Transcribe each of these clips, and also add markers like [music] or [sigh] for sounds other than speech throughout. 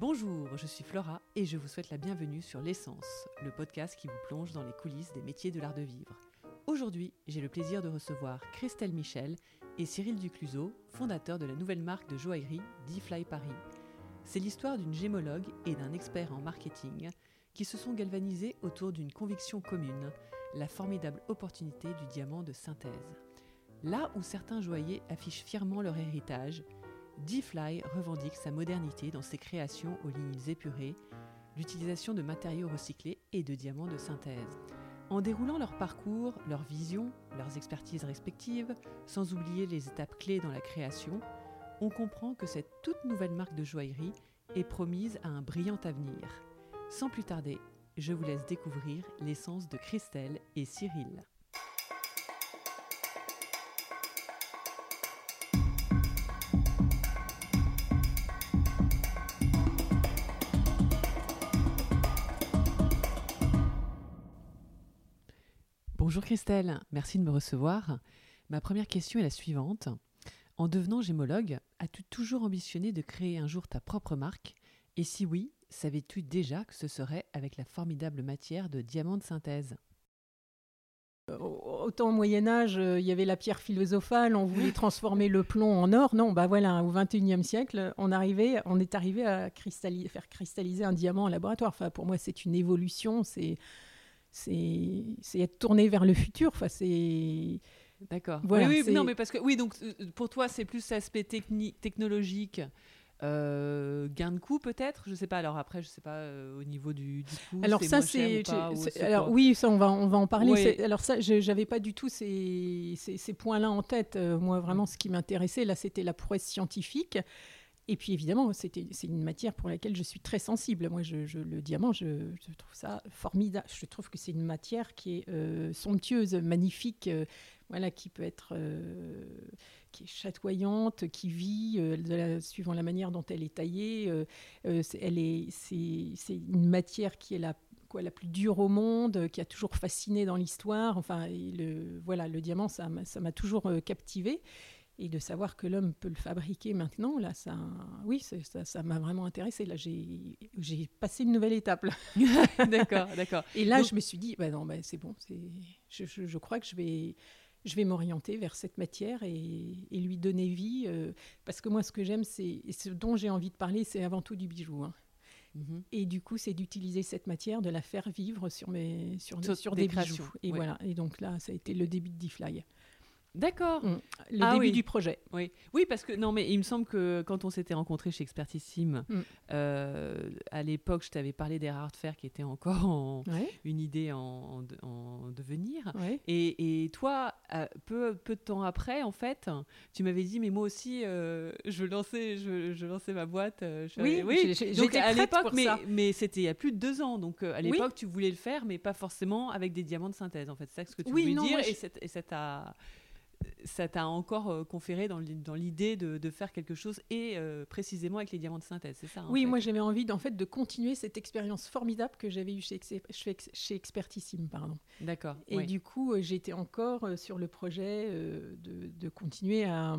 Bonjour, je suis Flora et je vous souhaite la bienvenue sur L'essence, le podcast qui vous plonge dans les coulisses des métiers de l'art de vivre. Aujourd'hui, j'ai le plaisir de recevoir Christelle Michel et Cyril Ducluseau, fondateur de la nouvelle marque de joaillerie D-Fly Paris. C'est l'histoire d'une gémologue et d'un expert en marketing qui se sont galvanisés autour d'une conviction commune, la formidable opportunité du diamant de synthèse. Là où certains joailliers affichent fièrement leur héritage, D-Fly revendique sa modernité dans ses créations aux lignes épurées, l'utilisation de matériaux recyclés et de diamants de synthèse. En déroulant leur parcours, leurs visions, leurs expertises respectives, sans oublier les étapes clés dans la création, on comprend que cette toute nouvelle marque de joaillerie est promise à un brillant avenir. Sans plus tarder, je vous laisse découvrir l'essence de Christelle et Cyril. Bonjour Christelle, merci de me recevoir. Ma première question est la suivante. En devenant gémologue, as-tu toujours ambitionné de créer un jour ta propre marque? Et si oui, savais-tu déjà que ce serait avec la formidable matière de diamant de synthèse? Autant au Moyen Âge, euh, il y avait la pierre philosophale, on voulait [laughs] transformer le plomb en or. Non, bah voilà, au XXIe siècle, on, arrivait, on est arrivé à faire cristalliser un diamant en laboratoire. Enfin, pour moi, c'est une évolution, c'est être tourné vers le futur. Enfin, c'est D'accord. oui, oui non, mais parce que oui, donc euh, pour toi, c'est plus l'aspect technologique. Euh, gain de coût peut-être? Je sais pas alors après je sais pas euh, au niveau du, du coût alors ça c'est alors oui ça on va on va en parler alors ça j'avais pas du tout ces, ces, ces points là en tête moi vraiment ce qui m'intéressait là c'était la prouesse scientifique et puis évidemment, c'est une matière pour laquelle je suis très sensible. Moi, le diamant, je, trouve ça formidable. Je trouve que c'est une matière qui est euh, somptueuse, magnifique, euh, voilà, qui peut être, euh, qui est chatoyante, qui vit suivant la manière dont elle est taillée. elle est, c'est une matière qui est la Quoi, la plus dure au monde, qui a toujours fasciné dans l'histoire. Enfin, le, voilà, le diamant, ça m'a toujours captivé et de savoir que l'homme peut le fabriquer maintenant, là, ça, oui, ça, m'a vraiment intéressé. Là, j'ai, passé une nouvelle étape. [laughs] [laughs] d'accord, d'accord. Et là, je me suis dit, bah non, bah, c'est bon, je, crois que je vais, je vais m'orienter vers cette matière et, lui donner vie, euh, parce que moi, ce que j'aime, c'est, ce dont j'ai envie de parler, c'est avant tout du bijou. Hein. Mhm. Et du coup, c'est d'utiliser cette matière, de la faire vivre sur, mes, sur, sur, des, bijoux. Et voilà. Et donc là, ça a été le début de D-Fly. D'accord. Mm. Le ah début du projet. Oui. oui, parce que non, mais il me semble que quand on s'était rencontrés chez Expertissime, mm. euh, à l'époque, je t'avais parlé des rares de fer qui étaient encore une idée en, devenir. Et, et, toi, euh, peu, peu de temps après, en fait, tu m'avais dit, mais moi aussi, euh, je, lançais, je, je, lançais ma boîte. oui, oui. Donc à l'époque, mais, mais c'était il y a plus de deux ans. Donc à l'époque, tu voulais le faire, mais pas forcément avec des diamants de synthèse. En fait, c'est ça ce que tu voulais dire. Et ça t'a ça t'a encore euh, conféré dans l'idée de, faire quelque chose et euh, précisément avec les diamants de synthèse, c'est ça Oui, moi j'avais envie en fait de continuer cette expérience formidable que j'avais eue chez, chez Expertissime, pardon. D'accord. Et du coup, euh, j'étais encore sur le projet de, continuer à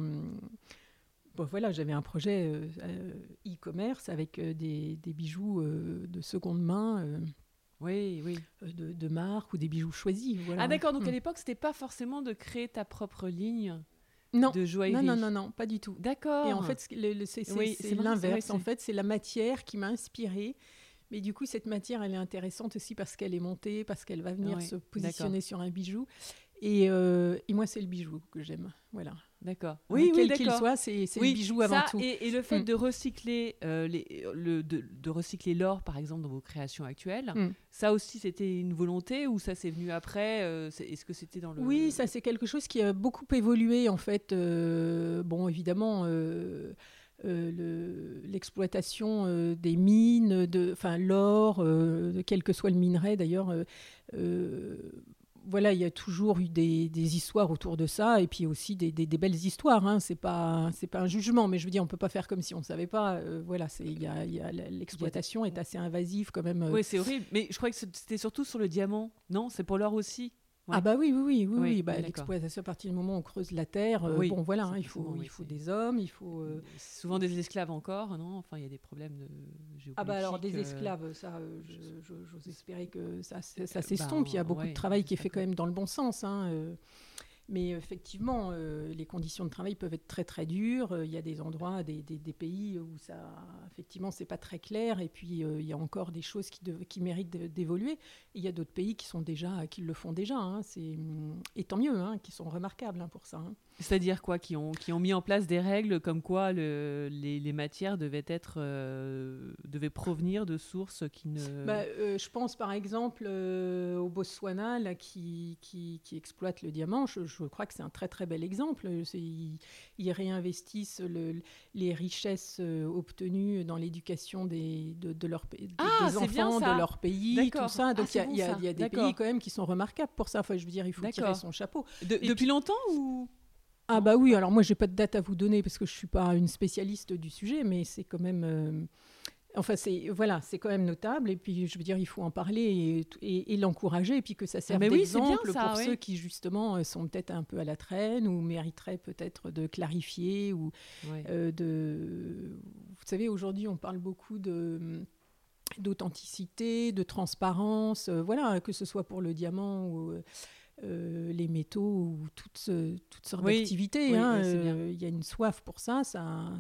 Bon, voilà, j'avais un projet e-commerce avec des, des, bijoux de seconde main oui, oui. Euh, de, de marque ou des bijoux choisis. Voilà. Ah d'accord, donc à mm. l'époque, c'était pas forcément de créer ta propre ligne non. de joaillerie. Non, non, non, non, pas du tout. D'accord. Et en fait, c'est l'inverse. en fait, c'est la matière qui m'a inspirée. Mais du coup, cette matière, elle est intéressante aussi parce qu'elle est montée, parce qu'elle va venir se positionner sur un bijou. Et, euh, et moi, c'est le bijou que j'aime. Voilà. D'accord. Oui, quel qu'il soit, c'est le bijou avant tout. Et, et, le fait mm. de recycler euh, les, le, de, de, recycler l'or, par exemple, dans vos créations actuelles, mm. ça aussi, c'était une volonté ou ça s'est venu après euh, Est-ce que c'était dans le Oui, ça c'est quelque chose qui a beaucoup évolué en fait. Euh, bon, évidemment. l'exploitation des mines, de, enfin l'or, quel que soit le minerai d'ailleurs, voilà, il y a toujours eu des, histoires autour de ça, et puis aussi des, belles histoires. Hein. C'est pas c'est pas un jugement, mais je veux dire, on peut pas faire comme si on ne savait pas. Euh, voilà, c'est il y a, l'exploitation est assez invasive quand même. Euh. Oui, c'est horrible. Mais je crois que c'était surtout sur le diamant. Non, c'est pour l'or aussi. Ah bah oui, oui, oui, oui, oui. Bah, l'exploitation à partir du moment où on creuse la terre, euh, bon voilà, hein, il faut, il faut des hommes, il faut... Euh, souvent des esclaves encore, non? Enfin, il y a des problèmes de géopolitique. Ah bah alors des euh, esclaves, ça, j'ose espérer que ça, ça s'estompe. il y a bah, beaucoup de travail qui est fait quand même dans le bon sens. Hein, mais effectivement, euh, les conditions de travail peuvent être très très dures. Euh, il y a des endroits, des, pays où ça, effectivement, c'est pas très clair. Et puis euh, il y a encore des choses qui, méritent d'évoluer. Il y a d'autres pays qui sont déjà, qui le font déjà. Hein. et tant mieux, hein, qui sont remarquables hein, pour ça. C'est-à-dire quoi qui ont, qui ont mis en place des règles comme quoi le, les, les, matières devaient, être, euh, devaient provenir de sources qui ne... Bah, euh, je pense par exemple euh, au Botswana là, qui, qui, qui, exploite le diamant. Je, je crois que c'est un très très bel exemple. Ils, ils, réinvestissent le, les richesses obtenues dans l'éducation des, de, de leur, ah, des enfants de leur pays, tout ça. Donc ah, il y, y, a des pays quand même qui sont remarquables pour ça. Enfin, je veux dire, il faut tirer son chapeau. depuis longtemps ou ah bah oui, alors moi j'ai pas de date à vous donner parce que je suis pas une spécialiste du sujet, mais c'est quand même, euh, enfin c'est voilà, c'est quand même notable. Et puis je veux dire, il faut en parler et, l'encourager, et puis que ça ah, serve d'exemple pour ceux qui justement euh, sont peut-être un peu à la traîne ou mériteraient peut-être de clarifier ou euh, de, vous savez, aujourd'hui on parle beaucoup de d'authenticité, de transparence, voilà, que ce soit pour le diamant ou euh, les métaux ou toutes, toutes sortes d'activités. Hein, euh, il y a une soif pour ça. ça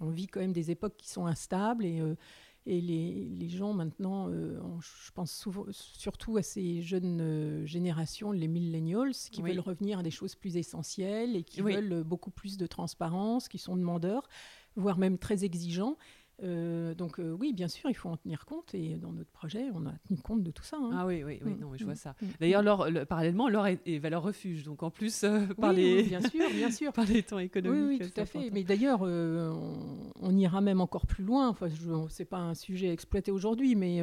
on, vit quand même des époques qui sont instables et, euh, et les, les, gens maintenant, je pense souvent, surtout à ces jeunes générations, les millennials, qui veulent revenir à des choses plus essentielles et qui veulent beaucoup plus de transparence, qui sont demandeurs, voire même très exigeants. Euh, donc euh, oui, bien sûr, il faut en tenir compte et dans notre projet, on a tenu compte de tout ça. Hein. Ah oui, oui, oui, mm. non, je vois mm. ça. Mm. D'ailleurs, parallèlement, l'or est, est, valeur refuge, donc en plus euh, par les bien sûr, bien sûr, [laughs] par les temps économiques. Oui, tout à fait. Mais d'ailleurs, on, ira même encore plus loin. Enfin, c'est pas un sujet exploité aujourd'hui, mais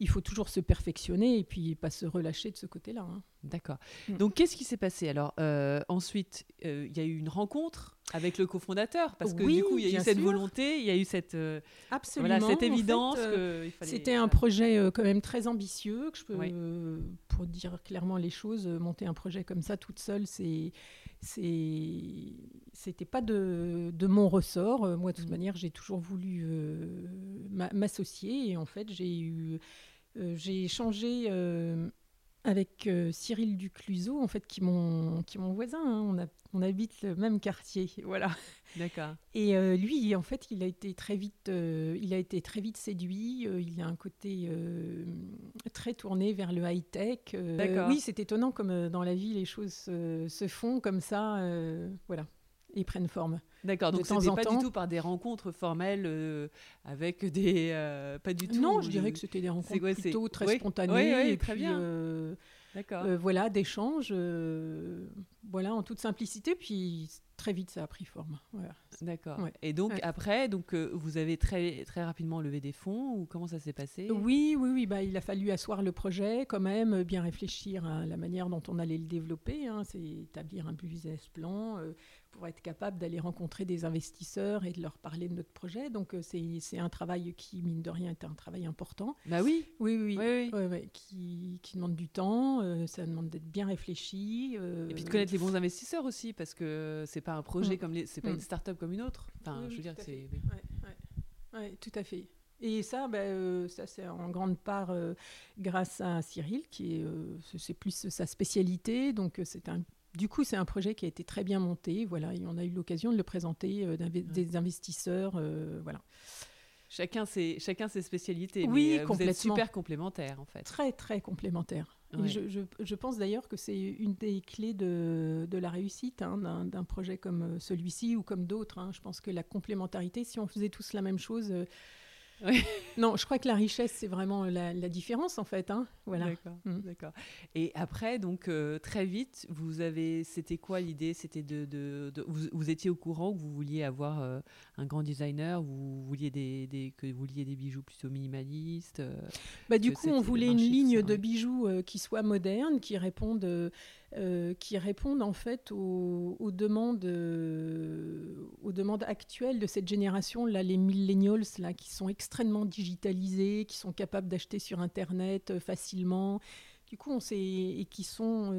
il faut toujours se perfectionner et puis pas se relâcher de ce côté-là. Hein. D'accord. Donc, qu'est-ce qui s'est passé Alors, ensuite, il y a eu une rencontre avec le cofondateur, parce que du coup, il y a eu cette volonté, il y a eu cette, euh, Absolument, cette évidence. Euh, c'était un projet euh, quand même très ambitieux, que je peux, pour dire clairement les choses, monter un projet comme ça toute seule, c'est c'était pas de, de, mon ressort. Moi, de toute mm. manière, j'ai toujours voulu m'associer et en fait, j'ai eu j'ai échangé avec Cyril Ducluseau, en fait, qui est mon, qui mon voisin. Hein. On a on habite le même quartier, [laughs] voilà. D'accord. Et euh, lui, en fait, il a été très vite, euh, il a été très vite séduit. Euh, il a un côté très tourné vers le high tech. D'accord. Oui, c'est étonnant comme dans la vie les choses se font comme ça, voilà, et prennent forme. D'accord. Donc c'était pas du tout par des rencontres formelles avec des, pas du tout. Non, je dirais que c'était des rencontres plutôt très spontanées. et très bien. Euh, voilà, d'échanges, euh, voilà, en toute simplicité. Puis très vite, ça a pris forme. D'accord. Et donc après, donc euh, vous avez très très rapidement levé des fonds ou comment ça s'est passé? Oui, oui, oui. Bah, il a fallu asseoir le projet quand même, bien réfléchir à la manière dont on allait le développer. Hein. c'est établir un business plan pour être capable d'aller rencontrer des investisseurs et de leur parler de notre projet. Donc euh, c'est un travail qui, mine de rien, est un travail important. Bah oui. Oui, oui, oui. qui, qui, demande du temps, euh, ça demande d'être bien réfléchi. Euh, et puis de connaître les bons investisseurs aussi, parce que c'est pas un projet mm. comme les, c'est pas une mm. start-up comme une autre. Enfin, je veux dire que c'est. Oui, tout à fait. Et ça, ben, ça c'est en grande part grâce à Cyril, qui est, c'est plus sa spécialité. Donc c'est un du coup, c'est un projet qui a été très bien monté. Voilà, et on a eu l'occasion de le présenter euh, des investisseurs. Euh, voilà. Chacun ses, chacun ses spécialités. Oui, mais, euh, Vous êtes super complémentaires, en fait. Très, très complémentaires. Je, je, pense d'ailleurs que c'est une des clés de, de la réussite hein, d'un projet comme celui-ci ou comme d'autres. Hein. Je pense que la complémentarité, si on faisait tous la même chose, [laughs] non, je crois que la richesse, c'est vraiment la, différence en fait. Hein. voilà. Mm. D'accord, Et après, donc euh, très vite, vous avez, c'était quoi l'idée? C'était de, de, vous, étiez au courant que vous vouliez avoir euh, un grand designer, vous vouliez des, que vous vouliez des bijoux plutôt minimalistes. Euh, bah, du coup, on voulait une ligne de bijoux qui soit moderne, qui réponde euh, qui répondent en fait aux, demandes, euh, aux demandes actuelles de cette génération, là, les millennials, là, qui sont extrêmement digitalisés, qui sont capables d'acheter sur Internet euh, facilement, Du coup, on sait et qui sont.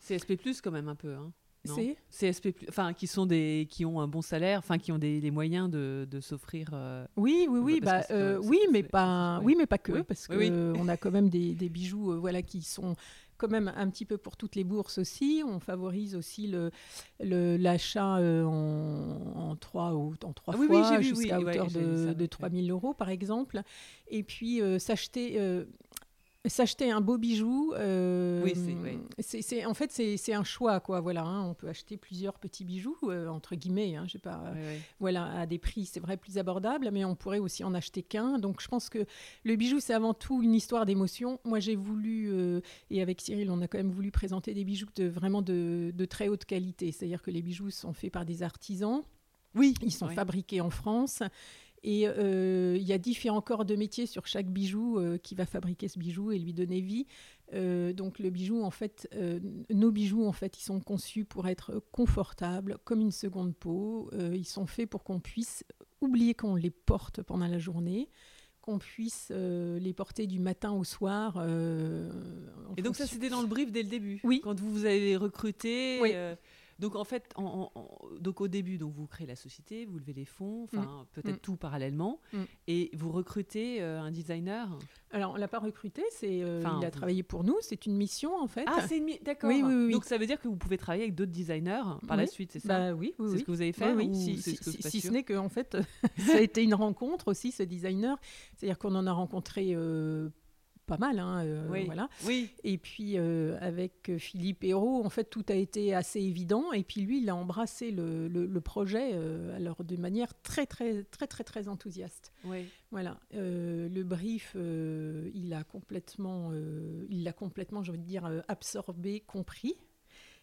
CSP plus quand même un peu. Hein. C'est? CSP, enfin qui sont des, qui ont un bon salaire, enfin qui ont des, les moyens de, de s'offrir. oui, oui, oui, bah, oui, mais pas, oui, mais pas que, parce que on a quand même des, des bijoux, voilà, qui sont quand même un petit peu pour toutes les bourses aussi. On favorise aussi le, l'achat euh, en, trois, ou, en trois ah fois jusqu'à hauteur de, de 3 000 euros par exemple. Et puis euh, s'acheter euh, S'acheter un beau bijou, euh, c'est, en fait c'est, un choix quoi. Voilà, hein. on peut acheter plusieurs petits bijoux euh, entre guillemets. Hein, pas, voilà, à des prix c'est vrai plus abordables, mais on pourrait aussi en acheter qu'un. Donc je pense que le bijou c'est avant tout une histoire d'émotion. Moi j'ai voulu euh, et avec Cyril on a quand même voulu présenter des bijoux de vraiment de, de très haute qualité. C'est-à-dire que les bijoux sont faits par des artisans. Oui, ils sont fabriqués en France et euh, il y a différents corps de métier sur chaque bijou euh, qui va fabriquer ce bijou et lui donner vie. Euh, donc le bijou, en fait, nos bijoux, en fait, ils sont conçus pour être confortables, comme une seconde peau. ils sont faits pour qu'on puisse oublier qu'on les porte pendant la journée qu'on puisse les porter du matin au soir. et donc ça, c'était dans le brief dès le début Oui. Quand vous vous avez recruté oui. Donc en fait, donc au début, donc vous créez la société, vous levez les fonds, enfin mm. peut-être mm. tout parallèlement, mm. et vous recrutez euh, un designer. Alors on l'a pas recruté, c'est euh, il a travaillé pour nous, c'est une mission en fait. Ah c'est une d'accord. Oui, oui, oui, Donc ça veut dire que vous pouvez travailler avec d'autres designers par la suite, c'est ça? bah, Oui, oui. C'est ce que vous avez fait. Si, ce n'est que en fait, [laughs] ça a été une rencontre aussi ce designer, c'est-à-dire qu'on en a rencontré euh, pas mal. Hein, euh, oui. Voilà. Oui. Et puis euh, avec Philippe Hérault, en fait, tout a été assez évident. Et puis lui, il a embrassé le, le, projet euh, alors de manière très, très, très, très, très enthousiaste. Oui. Voilà. le brief, il a complètement, il l'a complètement, j'ai envie de dire, absorbé, compris.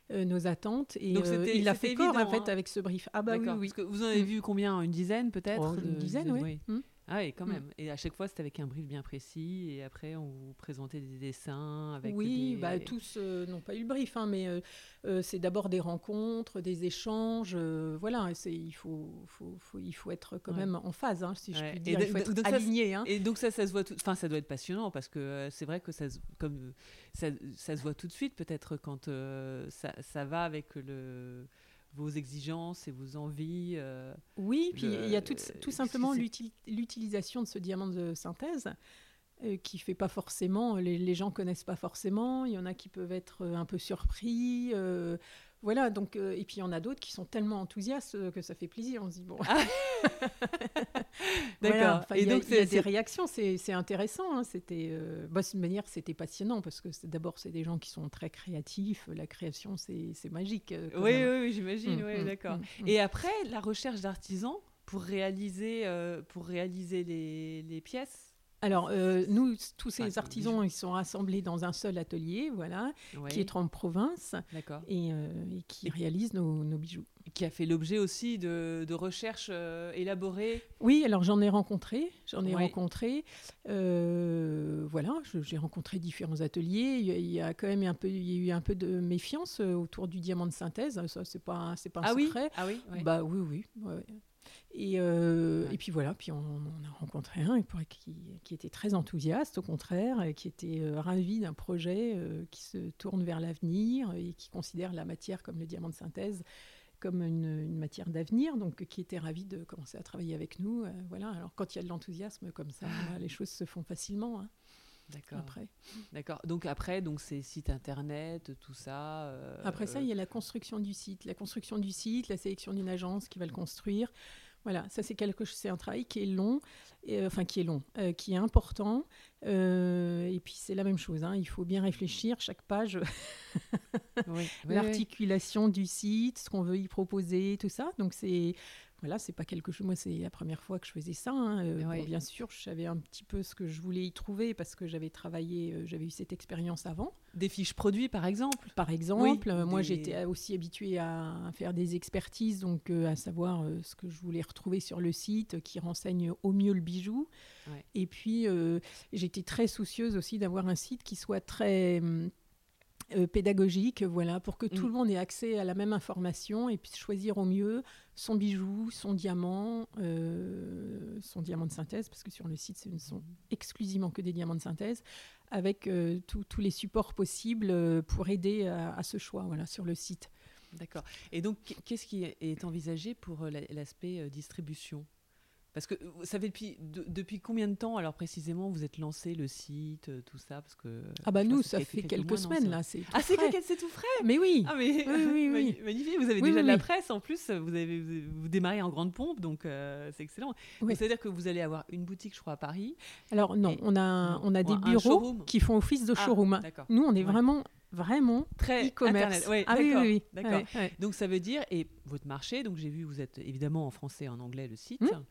nos attentes et Donc il a fait corps en fait hein. avec ce brief. Ah bah oui, oui. Parce que vous en avez mm. vu combien? Une dizaine peut-être? Oh, Une dizaine, oui. Mm. Ah oui, quand mm. même. Et à chaque fois, c'était avec un brief bien précis. Et après, on vous présentait des dessins avec. Oui, bah, tous euh, n'ont pas eu le brief, hein, mais euh, euh, c'est d'abord des rencontres, des échanges. voilà, il faut, faut, faut, il faut être quand même en phase, hein, si je puis dire. il faut être aligné. Ça, hein. Et donc ça, ça se voit. Enfin, ça doit être passionnant parce que c'est vrai que ça, comme ça, ça, se voit tout de suite, peut-être quand ça, ça va avec le vos exigences et vos envies. Euh, oui, puis il y a tout, tout simplement l'utilisation de ce diamant de synthèse euh, qui fait pas forcément, les, les, gens connaissent pas forcément, il y en a qui peuvent être un peu surpris. Euh, voilà, donc, euh, et puis il y en a d'autres qui sont tellement enthousiastes euh, que ça fait plaisir. On se dit, bon. Ah. [laughs] D'accord. et donc, il y a, des réactions, c'est intéressant. Hein, c'était, euh, bah, manière, c'était passionnant parce que d'abord, c'est des gens qui sont très créatifs. La création, c'est magique. oui, oui, j'imagine. oui, mmh, mmh, d'accord. Mmh, et après, la recherche d'artisans pour réaliser, pour réaliser les, les pièces alors, euh, nous, tous ces artisans, ils sont rassemblés dans un seul atelier, voilà, qui est en province et, euh, et, qui réalise nos, bijoux. Qui a fait l'objet aussi de, recherches euh, élaborées Oui, alors j'en ai rencontré, j'en ai rencontré. voilà, j'ai rencontré différents ateliers. Il y, a, quand même un peu, il y a eu un peu de méfiance autour du diamant de synthèse. Ça, c'est pas, c'est pas un ah secret. Ah oui, Bah oui, oui. Et, euh, et, puis voilà, puis on, a rencontré un qui, qui, était très enthousiaste, au contraire, et qui était euh, ravi d'un projet euh, qui se tourne vers l'avenir et qui considère la matière comme le diamant de synthèse comme une, matière d'avenir, donc qui était ravi de commencer à travailler avec nous. voilà. Alors quand il y a de l'enthousiasme comme ça, les choses se font facilement. Hein. D'accord. Après. D'accord. Donc après, donc c'est site internet, tout ça. Après ça, il y a la construction du site, la construction du site, la sélection d'une agence qui va le construire. Voilà, ça c'est quelque c'est un travail qui est long, et, euh, enfin qui est long, euh, qui est important. Euh, et puis c'est la même chose, hein, il faut bien réfléchir chaque page, [laughs] l'articulation du site, ce qu'on veut y proposer, tout ça. Donc c'est voilà, c'est pas quelque chose. Moi, c'est la première fois que je faisais ça. Hein. Euh, bien sûr, je savais un petit peu ce que je voulais y trouver parce que j'avais travaillé, euh, j'avais eu cette expérience avant. Des fiches produits, par exemple? Par exemple, euh, moi, j'étais aussi habituée à, faire des expertises, donc à savoir ce que je voulais retrouver sur le site, qui renseigne au mieux le bijou. Et puis, j'étais très soucieuse aussi d'avoir un site qui soit très hum, pédagogique, voilà, pour que tout mm. le monde ait accès à la même information et puisse choisir au mieux son bijou, son diamant, son diamant de synthèse, parce que sur le site, ce ne sont exclusivement que des diamants de synthèse, avec tous les supports possibles pour aider à, à, ce choix, voilà, sur le site. D'accord. Et donc, qu'est-ce qui est envisagé pour l'aspect distribution? Parce que vous savez depuis, depuis combien de temps, alors précisément, vous êtes lancé le site, euh, tout ça? Parce que, Ah bah nous, ça fait quelques, semaines là. Ah, c'est tout frais? Mais oui Ah mais oui, oui, [laughs] magnifique, vous avez déjà de la presse en plus, vous, avez, vous, démarrez en grande pompe, donc euh, c'est excellent. C'est-à-dire que vous allez avoir une boutique, je crois, à Paris Alors non, on a, on a des bureaux qui font office de ah, showroom. Nous, on est vraiment vraiment très e-commerce. ah oui, oui, d'accord. Donc ça veut dire et votre marché. Donc j'ai vu vous êtes évidemment en français et en anglais le site. Hum.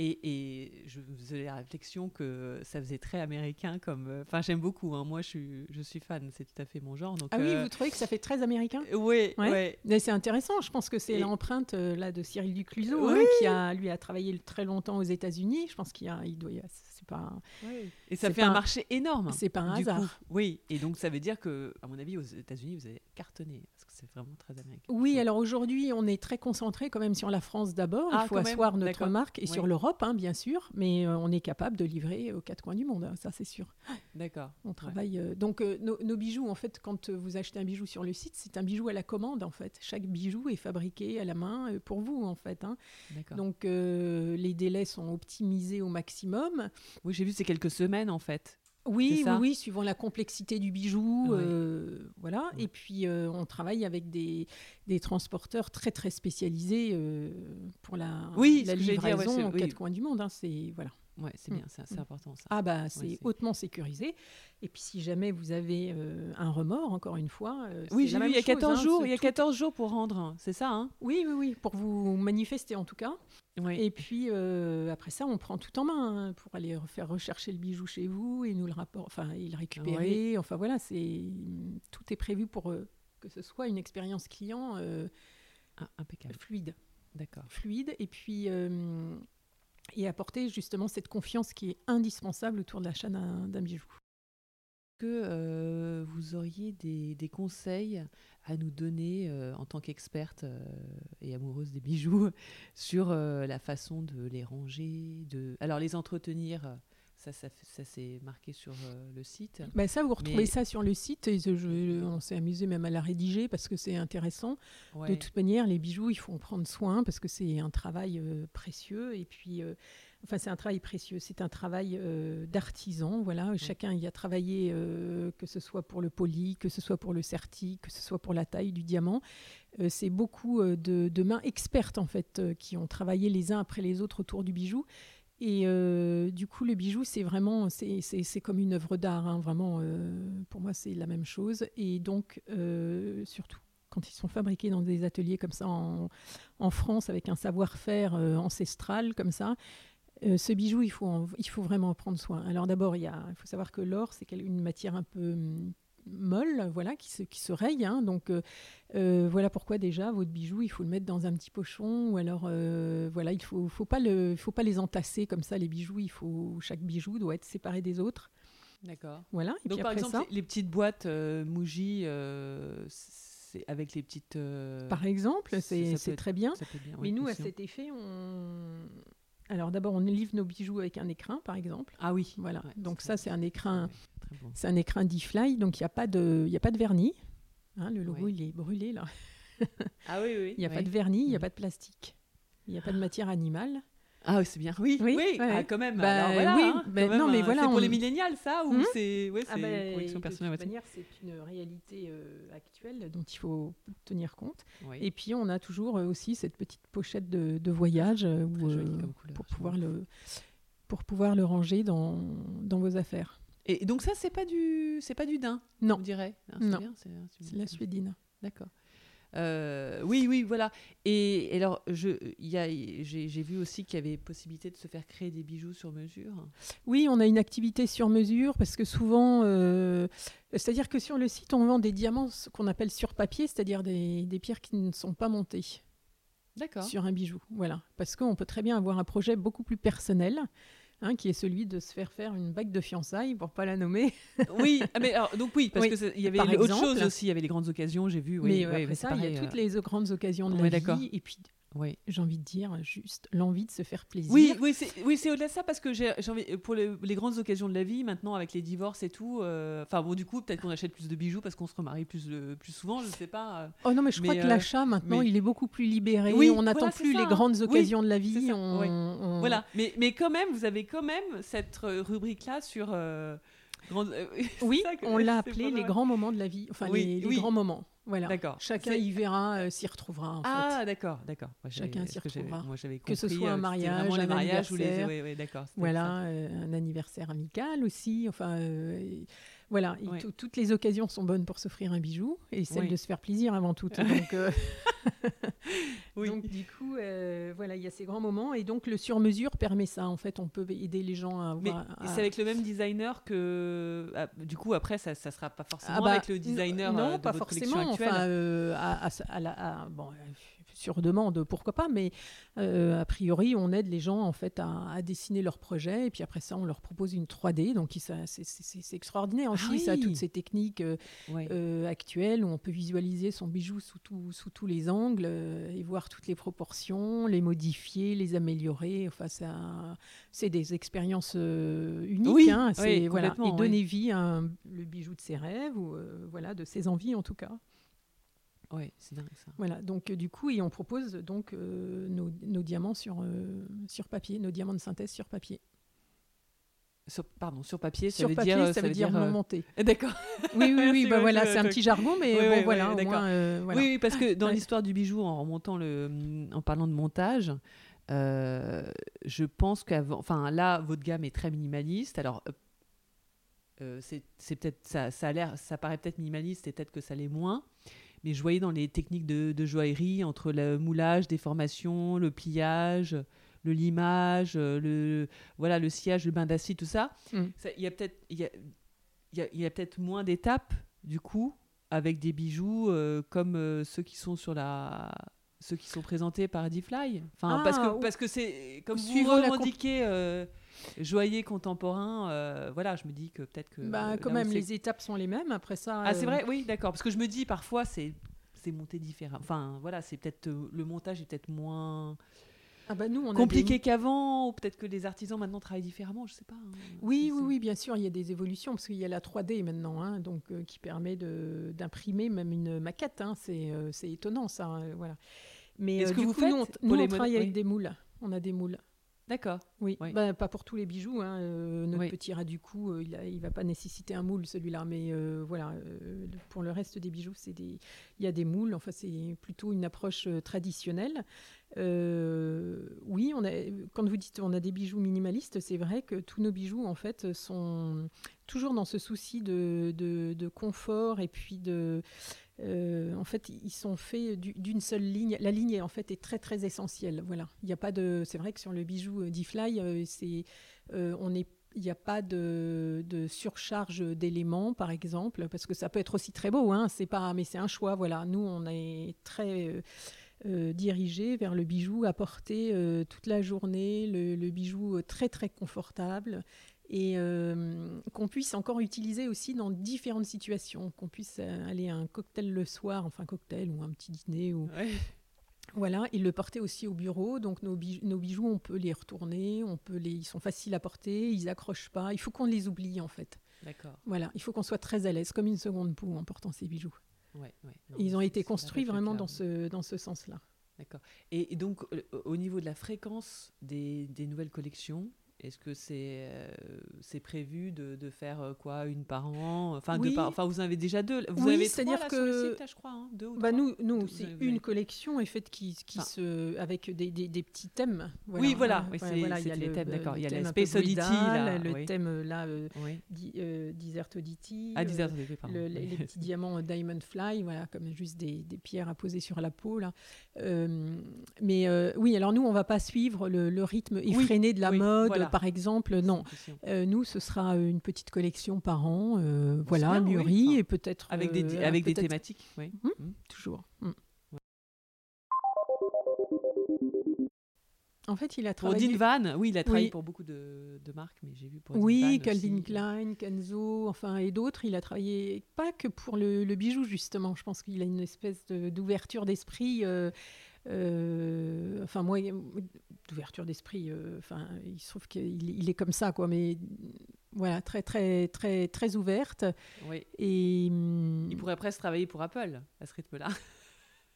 Et, et, je faisais la réflexion que ça faisait très américain comme. Euh, enfin, j'aime beaucoup. Hein. Moi, je suis, je suis fan. C'est tout à fait mon genre. Donc, ah oui, euh, vous trouvez que ça fait très américain? Oui. Ouais. Mais c'est intéressant. Je pense que c'est l'empreinte euh, là de Cyril Ducluseau hein, qui a lui a travaillé très longtemps aux États-Unis. Je pense qu'il y a, il doit, c'est pas. Et ça fait un, marché énorme. C'est pas un hasard. Oui. Et donc ça veut dire que, à mon avis, aux États-Unis, vous avez cartonné c'est vraiment très américain. Oui, alors aujourd'hui, on est très concentré quand même sur la France d'abord. il ah, faut asseoir notre marque et sur l'Europe, hein, bien sûr, mais euh, on est capable de livrer aux quatre coins du monde, hein, ça c'est sûr. D'accord. On travaille. Euh, donc euh, nos, bijoux, en fait, quand vous achetez un bijou sur le site, c'est un bijou à la commande, en fait. Chaque bijou est fabriqué à la main pour vous, en fait. Hein. Donc les délais sont optimisés au maximum. Oui, j'ai vu c'est quelques semaines, en fait. Oui, oui, suivant la complexité du bijou, euh, voilà. Et puis euh, on travaille avec des, des, transporteurs très très spécialisés euh, pour la, oui, la livraison aux quatre coins du monde. Hein, c'est voilà. Ouais, c'est bien, c'est mm. important ça. Ah bah c'est hautement sécurisé. Et puis si jamais vous avez euh, un remords, encore une fois, euh, oui, j'ai vu il y a 14 hein, jours, il y a 14 jours pour rendre, c'est ça hein? Oui, oui, oui, pour vous manifester en tout cas. Et puis euh, après ça, on prend tout en main hein, pour aller faire rechercher le bijou chez vous et nous le rapport, enfin le récupérer. Enfin voilà, c'est tout est prévu pour que ce soit une expérience client ah, impeccable, fluide. D'accord. Fluide et puis et apporter justement cette confiance qui est indispensable autour de l'achat d'un bijou. Que euh, vous auriez des, conseils à nous donner euh, en tant qu'experte euh, et amoureuse des bijoux [laughs] sur la façon de les ranger, de alors les entretenir ça, ça, ça s'est marqué sur euh, le site. Bah ça, vous retrouvez ça sur le site. Et je, on s'est amusé même à la rédiger parce que c'est intéressant. De toute manière, les bijoux, il faut en prendre soin parce que c'est un travail euh, précieux. Et puis, euh, enfin, c'est un travail précieux. C'est un travail d'artisan. Voilà, chacun y a travaillé, que ce soit pour le poli, que ce soit pour le serti, que ce soit pour la taille du diamant. c'est beaucoup de, de, mains expertes en fait qui ont travaillé les uns après les autres autour du bijou. Et euh, du coup, le bijou, c'est vraiment, c'est comme une œuvre d'art, hein, vraiment. Euh, pour moi, c'est la même chose. Et donc, euh, surtout quand ils sont fabriqués dans des ateliers comme ça en, France, avec un savoir-faire ancestral comme ça, ce bijou, il faut, il faut vraiment en prendre soin. Alors d'abord, il, il faut savoir que l'or, c'est une matière un peu hum, molle, voilà, qui se, qui se raye. Hein. donc euh, euh, voilà pourquoi déjà votre bijou, il faut le mettre dans un petit pochon ou alors euh, voilà, il faut, faut pas le, faut pas les entasser comme ça. Les bijoux, il faut chaque bijou doit être séparé des autres. D'accord. Voilà. Et donc par exemple, les petites boîtes Mouji, c'est avec les petites. Par exemple, c'est très bien. Mais nous, à cet effet, on alors d'abord, on livre nos bijoux avec un écrin, par exemple. Ah oui. Voilà. donc ça, c'est un écrin, c'est un écrin D-Fly, donc il n'y a pas de, il a pas de vernis. Hein, le logo, il est brûlé là. [laughs] ah oui, oui. Il n'y a pas de vernis, il n'y a pas de plastique, il n'y a pas de matière animale. Ah, c'est bien. Oui, oui, oui ah, quand même. Bah, oui, hein, non, mais hein. voilà. C'est pour les millénials, ça Ou hmm c'est ouais, ah bah, De toute manière, c'est une réalité euh, actuelle dont il faut tenir compte. Et puis, on a toujours euh, aussi cette petite pochette de, de voyage euh, pour, pouvoir le, pour pouvoir le ranger dans, dans vos affaires. Et donc, ça, c'est pas du, c'est pas du daim, non. on dirait. Non, c'est la suédine. D'accord. Euh, oui, oui, voilà. Et, alors, j'ai vu aussi qu'il y avait possibilité de se faire créer des bijoux sur mesure. Oui, on a une activité sur mesure parce que souvent, euh, c'est-à-dire que sur le site, on vend des diamants qu'on appelle sur papier, c'est-à-dire des, des, pierres qui ne sont pas montées. Sur un bijou, voilà. Parce qu'on peut très bien avoir un projet beaucoup plus personnel Hein, qui est celui de se faire faire une bague de fiançailles, pour pas la nommer. [laughs] oui, ah, mais alors, donc oui, parce qu'il y avait autre chose aussi, il y avait les grandes occasions, j'ai vu. Oui, mais ça, il y a toutes les grandes occasions de la vie, et puis oui. J'ai envie de dire juste l'envie de se faire plaisir. Oui, oui, c'est oui, au-delà de ça parce que j'ai envie pour les, grandes occasions de la vie maintenant avec les divorces et tout. Euh, enfin bon, du coup, peut-être qu'on achète plus de bijoux parce qu'on se remarie plus plus souvent, je sais pas. Euh. oh non, mais je crois que euh, l'achat maintenant, il est beaucoup plus libéré. Oui, on n'attend plus les grandes occasions de la vie. Voilà, mais mais quand même, vous avez quand même cette rubrique là sur. Oui, on l'a appelé les grands moments de la vie, enfin les, grands moments. Voilà. D'accord. Chacun y verra, euh, s'y retrouvera. En ah, d'accord, d'accord. Chacun s'y retrouvera. Moi, j'avais que ce soit un mariage, un anniversaire. Oui, oui, d'accord. Voilà, euh, un anniversaire amical aussi. Enfin, euh, voilà, toutes les occasions sont bonnes pour s'offrir un bijou et celle de se faire plaisir avant tout. [laughs] donc, [laughs] euh, donc, du coup, euh, voilà, il y a ces grands moments et donc le sur-mesure permet ça. En fait, on peut aider les gens à. Mais c'est avec le même designer que, ah, du coup, après, ça, ça sera pas forcément ah bah, avec le designer. Non, euh, pas forcément. Enfin, à, à, bon, sur demande, pourquoi pas, mais euh, a priori, on aide les gens en fait à, dessiner leur projet et puis après ça, on leur propose une 3D. Donc c'est extraordinaire aussi, ah ça, toutes ces techniques euh, euh, actuelles où on peut visualiser son bijou sous, tout, sous tous les angles et voir toutes les proportions, les modifier, les améliorer. Enfin, c'est des expériences uniques. Hein, voilà, et donner vie à le bijou de ses rêves ou voilà, de ses envies en tout cas. Oui, c'est dingue ça. Voilà, donc euh, du coup, et on propose donc euh, nos, nos, diamants sur, euh, sur papier, nos diamants de synthèse sur papier. Sur, pardon, sur papier, ça veut papier, dire, ça, veut dire, non monté. [laughs] D'accord. Oui, oui, oui, [laughs] bah voilà, c'est un petit jargon, mais bon, voilà, au moins, voilà. Oui, parce que [laughs] dans l'histoire du bijou, en remontant le, en parlant de montage, je pense qu'avant, enfin là, votre gamme est très minimaliste. Alors, c'est peut-être ça, ça a l'air, ça paraît peut-être minimaliste, et peut-être que ça l'est moins mais je voyais dans les techniques de, joaillerie, entre le moulage, déformation, le pliage, le limage, euh, le, voilà, le sillage, le bain d'acide, tout ça. Mm. Il y a peut-être y a, y a peut-être moins d'étapes, du coup, avec des bijoux euh, comme euh, ceux qui sont sur la ceux qui sont présentés par D-Fly. Enfin, parce que ah, parce que c'est comme vous revendiquez joaillier contemporain, euh, voilà, je me dis que peut-être que. Bah, quand même, les étapes sont les mêmes. Après ça. Ah, c'est vrai, oui, d'accord. Parce que je me dis parfois, c'est monté différent. Enfin, voilà, c'est peut-être euh, le montage est peut-être moins. Ah bah nous, on compliqué qu'avant, ou peut-être que les artisans maintenant travaillent différemment, je sais pas. Hein. oui, oui, oui, bien sûr, il y a des évolutions parce qu'il y a la 3D maintenant, hein, donc euh, qui permet d'imprimer même une maquette. Hein, c'est étonnant ça, voilà. Mais ce que vous faites, nous, on, travaille avec des moules. On a des moules. D'accord. Oui, bah, pas pour tous les bijoux. Hein. Euh, notre petit rat du cou, euh, il ne va pas nécessiter un moule celui-là, mais euh, voilà, pour le reste des bijoux, c'est des, il y a des moules. Enfin, c'est plutôt une approche traditionnelle. Oui, on a, quand vous dites on a des bijoux minimalistes, c'est vrai que tous nos bijoux en fait sont toujours dans ce souci de, confort et puis de euh, en fait, ils sont faits d'une seule ligne. La ligne, en fait, est très très essentielle. Voilà. Il a pas de. C'est vrai que sur le bijou euh, D-Fly, euh, on il n'y a pas de, surcharge d'éléments, par exemple, parce que ça peut être aussi très beau, hein, c'est pas, mais c'est un choix. Voilà, nous, on est très dirigé vers le bijou à porter toute la journée, le, bijou très très confortable et euh, qu'on puisse encore utiliser aussi dans différentes situations, qu'on puisse aller à un cocktail le soir, enfin cocktail ou un petit dîner ou voilà, et le porter aussi au bureau. Donc nos bijoux, nos bijoux, on peut les retourner, on peut les, ils sont faciles à porter, ils accrochent pas. Il faut qu'on les oublie en fait. D'accord. Voilà, il faut qu'on soit très à l'aise, comme une seconde peau en portant ces bijoux. Ils ont été construits vraiment dans ce, dans ce sens-là. D'accord. Et, donc, euh, au niveau de la fréquence des, des nouvelles collections, est-ce que c'est euh, c'est prévu de, de, faire euh, quoi une par an? Enfin deux par, enfin vous en avez déjà deux. Vous oui, avez c'est-à-dire que je crois hein, deux ou bah nous nous c'est une collection est faite qui, qui se avec des, des, des, petits thèmes. Voilà. oui voilà, oui, voilà il y a les thèmes d'accord. Il y a la Space Oddity le thème là euh, euh, Desert Oddity ah Desert Oddity pardon. le, les, petits diamants Diamond Fly voilà comme juste des, des, pierres à poser sur la peau là mais oui alors nous on va pas suivre le, le rythme effréné de la mode par exemple, non. Euh, nous, ce sera une petite collection par an, euh, voilà, mûrie et peut-être avec des euh, avec des thématiques, oui. Hum, hum. toujours. Hum. En fait, il a travaillé. Pour Dean Van, oui, il a travaillé pour beaucoup de, de, marques, mais j'ai vu pour. Oui, Calvin Klein, Kenzo, enfin, et d'autres. Il a travaillé pas que pour le, bijou, justement. Je pense qu'il a une espèce d'ouverture d'esprit. Euh, euh, enfin, moi, d'ouverture d'esprit. Euh, enfin, il se trouve qu'il il est comme ça, quoi. Mais voilà, très, très, très, très ouverte. Oui. Et il pourrait presque travailler pour Apple à ce rythme-là.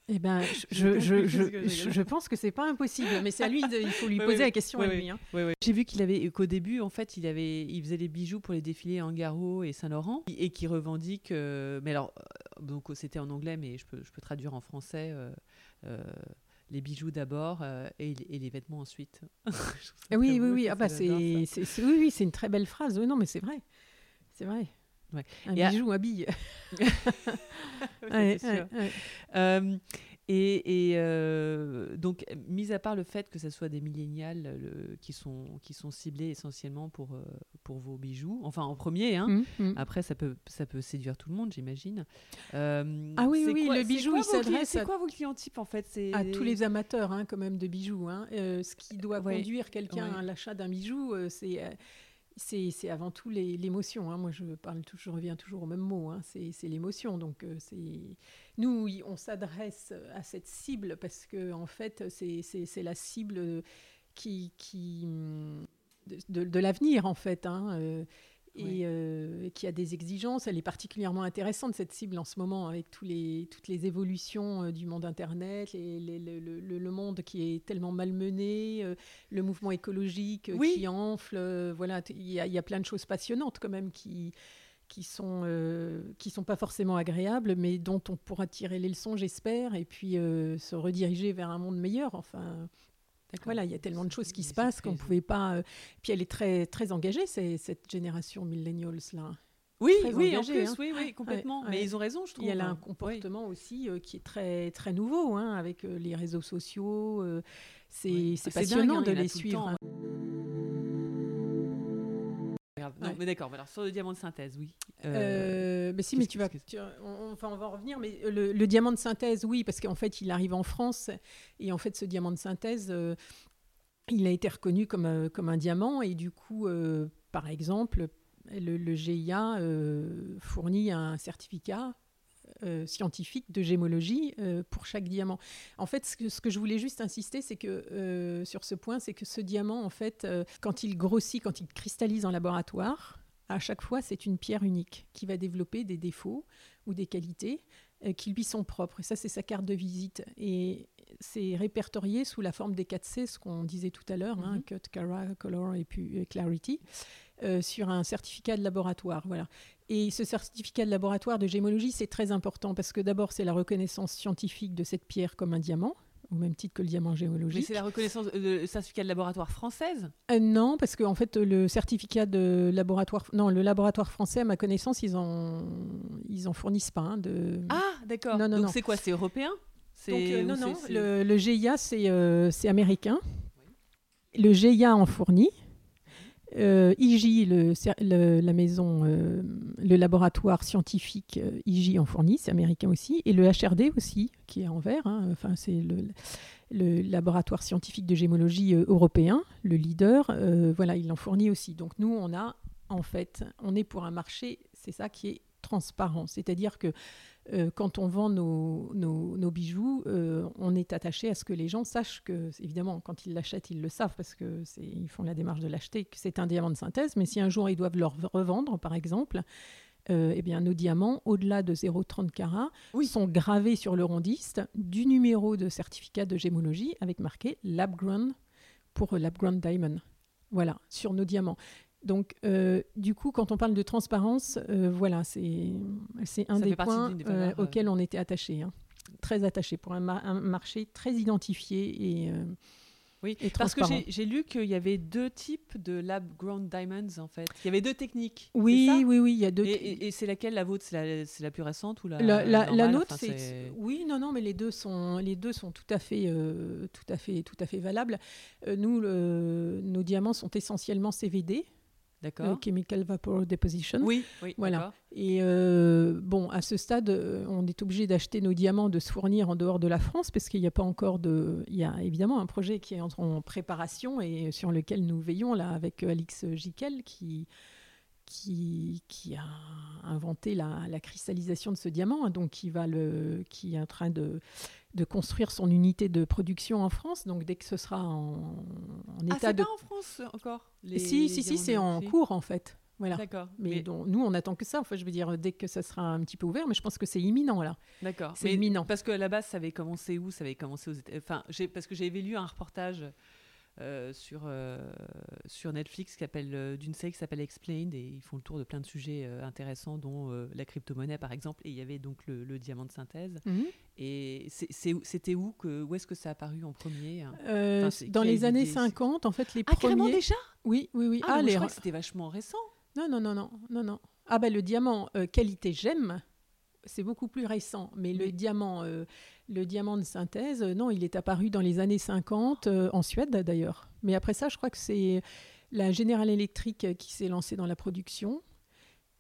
Eh ben, je, je, [laughs] je, je, pense que c'est pas impossible, mais c'est à lui, de, il faut lui [laughs] poser la question à lui. Hein. J'ai vu qu'il avait, qu'au début, en fait, il avait, il faisait des bijoux pour les défilés Angaro et Saint-Laurent, et qui revendique. Euh, mais alors, euh, donc c'était en anglais, mais je peux, je peux traduire en français. Euh, les bijoux d'abord et, et, les vêtements ensuite. [laughs] Ah oui, oui, oui. Ah bah c'est, oui, oui, c'est une très belle phrase. Oui, non, mais c'est vrai, c'est vrai. Un bijou habille. [laughs] [laughs] ouais, euh, et, et euh, donc, mis à part le fait que ce soit des millénials qui, sont, qui sont ciblés essentiellement pour, euh, pour vos bijoux, enfin en premier, hein. Mmh, mmh. après ça peut, ça peut séduire tout le monde, j'imagine. ah oui, oui, le bijou, il s'adresse. C'est quoi vos clients types en fait? À tous les amateurs, hein, quand même, de bijoux. Hein. ce qui doit conduire quelqu'un à l'achat d'un bijou, c'est c'est avant tout l'émotion. Hein. Moi, je parle, je reviens toujours au même mot. Hein. C'est l'émotion. Donc, euh, c'est nous, on s'adresse à cette cible parce que en fait, c'est la cible qui, qui de, de l'avenir en fait. Hein. Et euh, qui a des exigences. Elle est particulièrement intéressante, cette cible, en ce moment, avec tous les, toutes les évolutions euh, du monde Internet, le, monde qui est tellement malmené, euh, le mouvement écologique qui enfle. voilà, il y, y, a plein de choses passionnantes quand même qui qui sont qui sont pas forcément agréables, mais dont on pourra tirer les leçons, j'espère, et puis se rediriger vers un monde meilleur. Enfin, voilà, il y a tellement de choses qui se passent qu'on ne pouvait pas. Euh, puis elle est très, très engagée, cette génération millennials là. Oui, oui, en plus, hein. oui, oui, complètement. Mais ils ont raison, je trouve. Et elle a un comportement aussi euh, qui est très, très nouveau, hein, avec euh, les réseaux sociaux. c'est ah, passionnant hein, de les suivre. Mais d'accord. Alors sur le diamant de synthèse, oui. Euh, mais si, mais tu vas. on, enfin, on va en revenir. Mais le, diamant de synthèse, oui, parce qu'en fait, il arrive en France et en fait, ce diamant de synthèse, euh, il a été reconnu comme, euh, comme un diamant et du coup, par exemple, le, le GIA fournit un certificat euh, scientifique de gémologie euh, pour chaque diamant. En fait, ce que, ce que je voulais juste insister, c'est que euh, sur ce point, c'est que ce diamant, en fait, quand il grossit, quand il cristallise en laboratoire, à chaque fois, c'est une pierre unique qui va développer des défauts ou des qualités qui lui sont propres. Et ça, c'est sa carte de visite. Et c'est répertorié sous la forme des 4 C, ce qu'on disait tout à l'heure, hein, mhm. cut, cara, color et puis clarity, sur un certificat de laboratoire. Voilà. Et ce certificat de laboratoire de gémologie, c'est très important parce que d'abord, c'est la reconnaissance scientifique de cette pierre comme un diamant au même titre que le diamant géologique. Mais c'est la reconnaissance, euh, le certificat de laboratoire française? Euh, Non, parce qu'en en fait, le certificat de laboratoire, non, le laboratoire français, à ma connaissance, ils en, ils en fournissent pas. Hein, de... Ah, d'accord. Non, non, Donc c'est quoi C'est européen? Donc, euh, Non, non. Le, le, GIA, c'est américain. Le GIA en fournit. Euh, IJ, le, la maison, euh, le laboratoire scientifique euh, IJ en fournit, c'est américain aussi, et le HRD aussi, qui est en vert, hein, enfin, c'est le, laboratoire scientifique de gémologie européen, le leader, voilà, il en fournit aussi. Donc nous, on a, en fait, on est pour un marché, c'est ça qui est transparent, c'est-à-dire que euh, quand on vend nos, bijoux, euh, on est attaché à ce que les gens sachent que, évidemment, quand ils l'achètent, ils le savent parce qu'ils font la démarche de l'acheter, que c'est un diamant de synthèse. Mais si un jour ils doivent le revendre, par exemple, euh, eh bien, nos diamants, au-delà de 0,30 carats, sont gravés sur le rondiste du numéro de certificat de gémologie avec marqué Lab Ground pour Lab Ground Diamond. Voilà, sur nos diamants. Donc, euh, du coup, quand on parle de transparence, euh, voilà, c'est un des points euh, auxquels on était attaché, hein. très attaché pour un, marché très identifié et oui, parce que j'ai lu qu'il y avait deux types de lab ground diamonds en fait. Il y avait deux techniques. Oui, oui, oui, il y a deux. Et, et, c'est laquelle la vôtre? C'est la, la, plus récente ou la La, la, nôtre, c'est oui, non, non, mais les deux sont les deux sont tout à fait, tout à fait, tout à fait valables. nous, le, nos diamants sont essentiellement CVD. D'accord. chemical Vapor Deposition. Oui, oui. Voilà. Et bon, à ce stade, on est obligé d'acheter nos diamants, de se fournir en dehors de la France, parce qu'il n'y a pas encore de. Il y a évidemment un projet qui est en, préparation et sur lequel nous veillons là avec Alix Jiquel qui qui, qui, a inventé la, la, cristallisation de ce diamant, hein, donc qui, va le, qui est en train de, de, construire son unité de production en France. Donc dès que ce sera en, en ah, état de... pas en France encore les, Si, si, si, c'est en cours en fait. Voilà. D'accord. Mais, nous, on attend que ça. Enfin, je veux dire, dès que ça sera un petit peu ouvert, mais je pense que c'est imminent là. D'accord. C'est imminent. Parce qu'à la base, ça avait commencé où? Ça avait commencé aux États. Enfin, parce que j'avais lu un reportage euh, sur, euh, sur Netflix qui s'appelle euh, d'une série qui s'appelle Explained et ils font le tour de plein de sujets intéressants dont la crypto-monnaie par exemple. Et il y avait donc le, diamant de synthèse. Mhm. et c'était où que où est-ce que ça a apparu en premier hein? Dans les années 50 en fait les ah, premiers déjà? Oui oui oui. Ah, ah les... je crois que c'était vachement récent. Non non non non non non. Ah ben le diamant qualité gemme c'est beaucoup plus récent. Mais le diamant le diamant de synthèse, non, il est apparu dans les années 50, euh, en Suède d'ailleurs. Mais après ça, je crois que c'est la General Electric qui s'est lancée dans la production.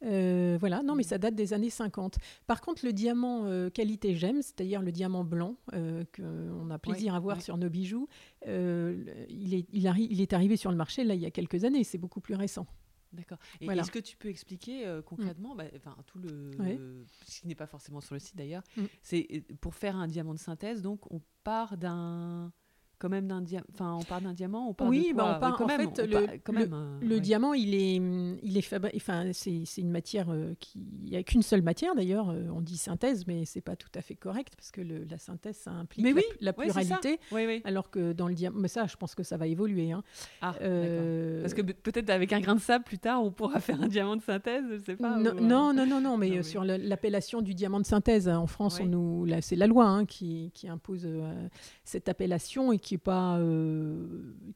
Euh, voilà, non, mais ça date des années 50. Par contre, le diamant euh, qualité gemme, c'est-à-dire le diamant blanc qu'on a plaisir à voir sur nos bijoux, il, est, il, est arrivé sur le marché là il y a quelques années, c'est beaucoup plus récent. D'accord. Et est-ce que tu peux expliquer euh, concrètement, mm. bah, enfin tout le, ce qui n'est pas forcément sur le site d'ailleurs, mm. c'est pour faire un diamant de synthèse, donc on part d'un quand même d'un diamant. Enfin, on parle d'un diamant, on parle oui, de bah, on en fait, le, quand même, le, diamant, il est, il est Enfin, c'est, une matière euh, qui, il n'y a qu'une seule matière d'ailleurs. Euh, on dit synthèse, mais c'est pas tout à fait correct parce que la synthèse, ça implique mais oui, la, pluralité. Oui. Alors que dans le diamant, mais ça, je pense que ça va évoluer. Hein. Ah, euh... Parce que peut-être avec un grain de sable plus tard, on pourra faire un diamant de synthèse, je sais pas. Non, non, non, non, mais, euh, sur l'appellation du diamant de synthèse, en France, on nous, c'est la loi hein, qui, qui, impose cette appellation et qui est pas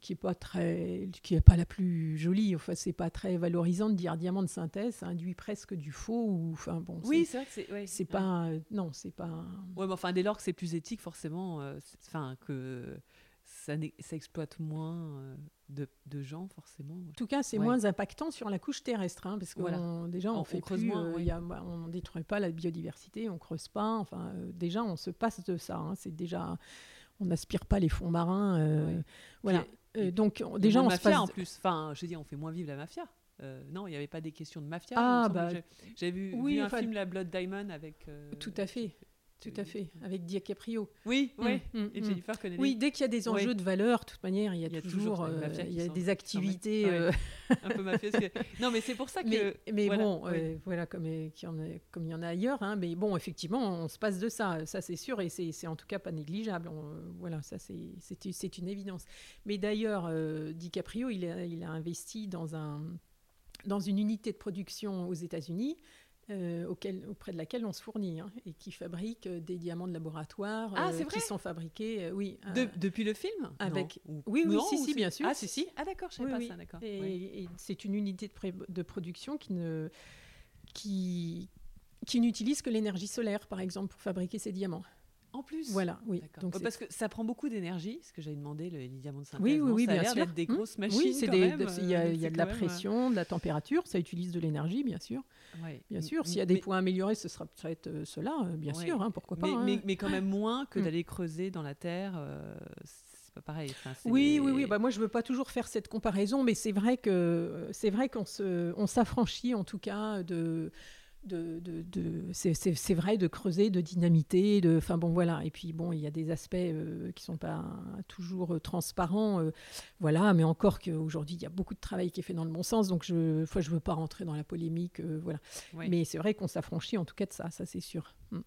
qui est pas très, qui est pas la plus jolie. Enfin, c'est pas très valorisant de dire diamant de synthèse, ça induit presque du faux. Ou, enfin bon. Oui, c'est vrai que c'est. c'est pas, non, c'est pas. Ouais, mais enfin, dès lors que c'est plus éthique, forcément, euh, enfin que ça, ça exploite moins euh, de, de, gens, forcément. En tout cas, c'est moins impactant sur la couche terrestre, hein, parce que voilà. déjà, on, fait plus, euh, y a, bah, on détruit pas la biodiversité, on creuse pas. Enfin, déjà, on se passe de ça. Hein, c'est déjà on n'aspire pas les fonds marins. Euh, voilà. Euh, donc déjà on mafia en plus. Enfin, je dis, on fait moins vivre la mafia. Euh, non, il n'y avait pas des questions de mafia. Ah bah, j'ai vu, vu, un film La Blood Diamond avec. tout à fait. Tout à fait, avec DiCaprio. Oui, mm, oui. Mm, et mm. Jennifer Connelly. Oui, dès qu'il y a des enjeux de valeur, de toute manière, il y a, toujours, il y a des activités un peu mafieuses. [laughs] Non, mais c'est pour ça que. Mais, mais bon, voilà, comme, il y en a, comme il y en a ailleurs. Hein, mais bon, effectivement, on se passe de ça, ça c'est sûr, et c'est en tout cas pas négligeable. voilà, ça c'est une évidence. Mais d'ailleurs, DiCaprio, il a, il a investi dans un dans une unité de production aux États-Unis euh, auprès de laquelle on se fournit hein, et qui fabrique euh, des diamants de laboratoire ah, euh, qui sont fabriqués, oui. depuis le film? avec, Oui, oui, si, si, bien sûr. Ah, si, si. Ah, d'accord, je ne savais pas ça, d'accord. Et, c'est une unité de, de, production qui ne qui qui n'utilise que l'énergie solaire, par exemple, pour fabriquer ces diamants. En plus Voilà, oui. Donc Parce que ça prend beaucoup d'énergie, ce que j'avais demandé, le diamant de synthèse. Oui, oui, oui, ça bien sûr. des grosses machines. Oui, il y a, y a de la pression, de la température, ça utilise de l'énergie, bien sûr. Bien sûr, s'il y a des points améliorés, ce sera peut-être euh, cela, euh, bien sûr, hein, pourquoi pas. Mais, hein. mais, quand même moins que mm. d'aller creuser dans la terre. Euh, c'est pas pareil. oui, oui, oui. Bah, moi, je veux pas toujours faire cette comparaison, mais c'est vrai que c'est vrai qu'on se, on s'affranchit en tout cas de de, de, c'est vrai de creuser, de dynamiter, de, enfin bon voilà. Et puis bon, il y a des aspects euh, qui sont pas toujours euh, transparents, euh, voilà. Mais encore qu'aujourd'hui, il y a beaucoup de travail qui est fait dans le bon sens, donc je, fois, je veux pas rentrer dans la polémique, voilà. Mais c'est vrai qu'on s'affranchit en tout cas de ça, ça c'est sûr. Mm.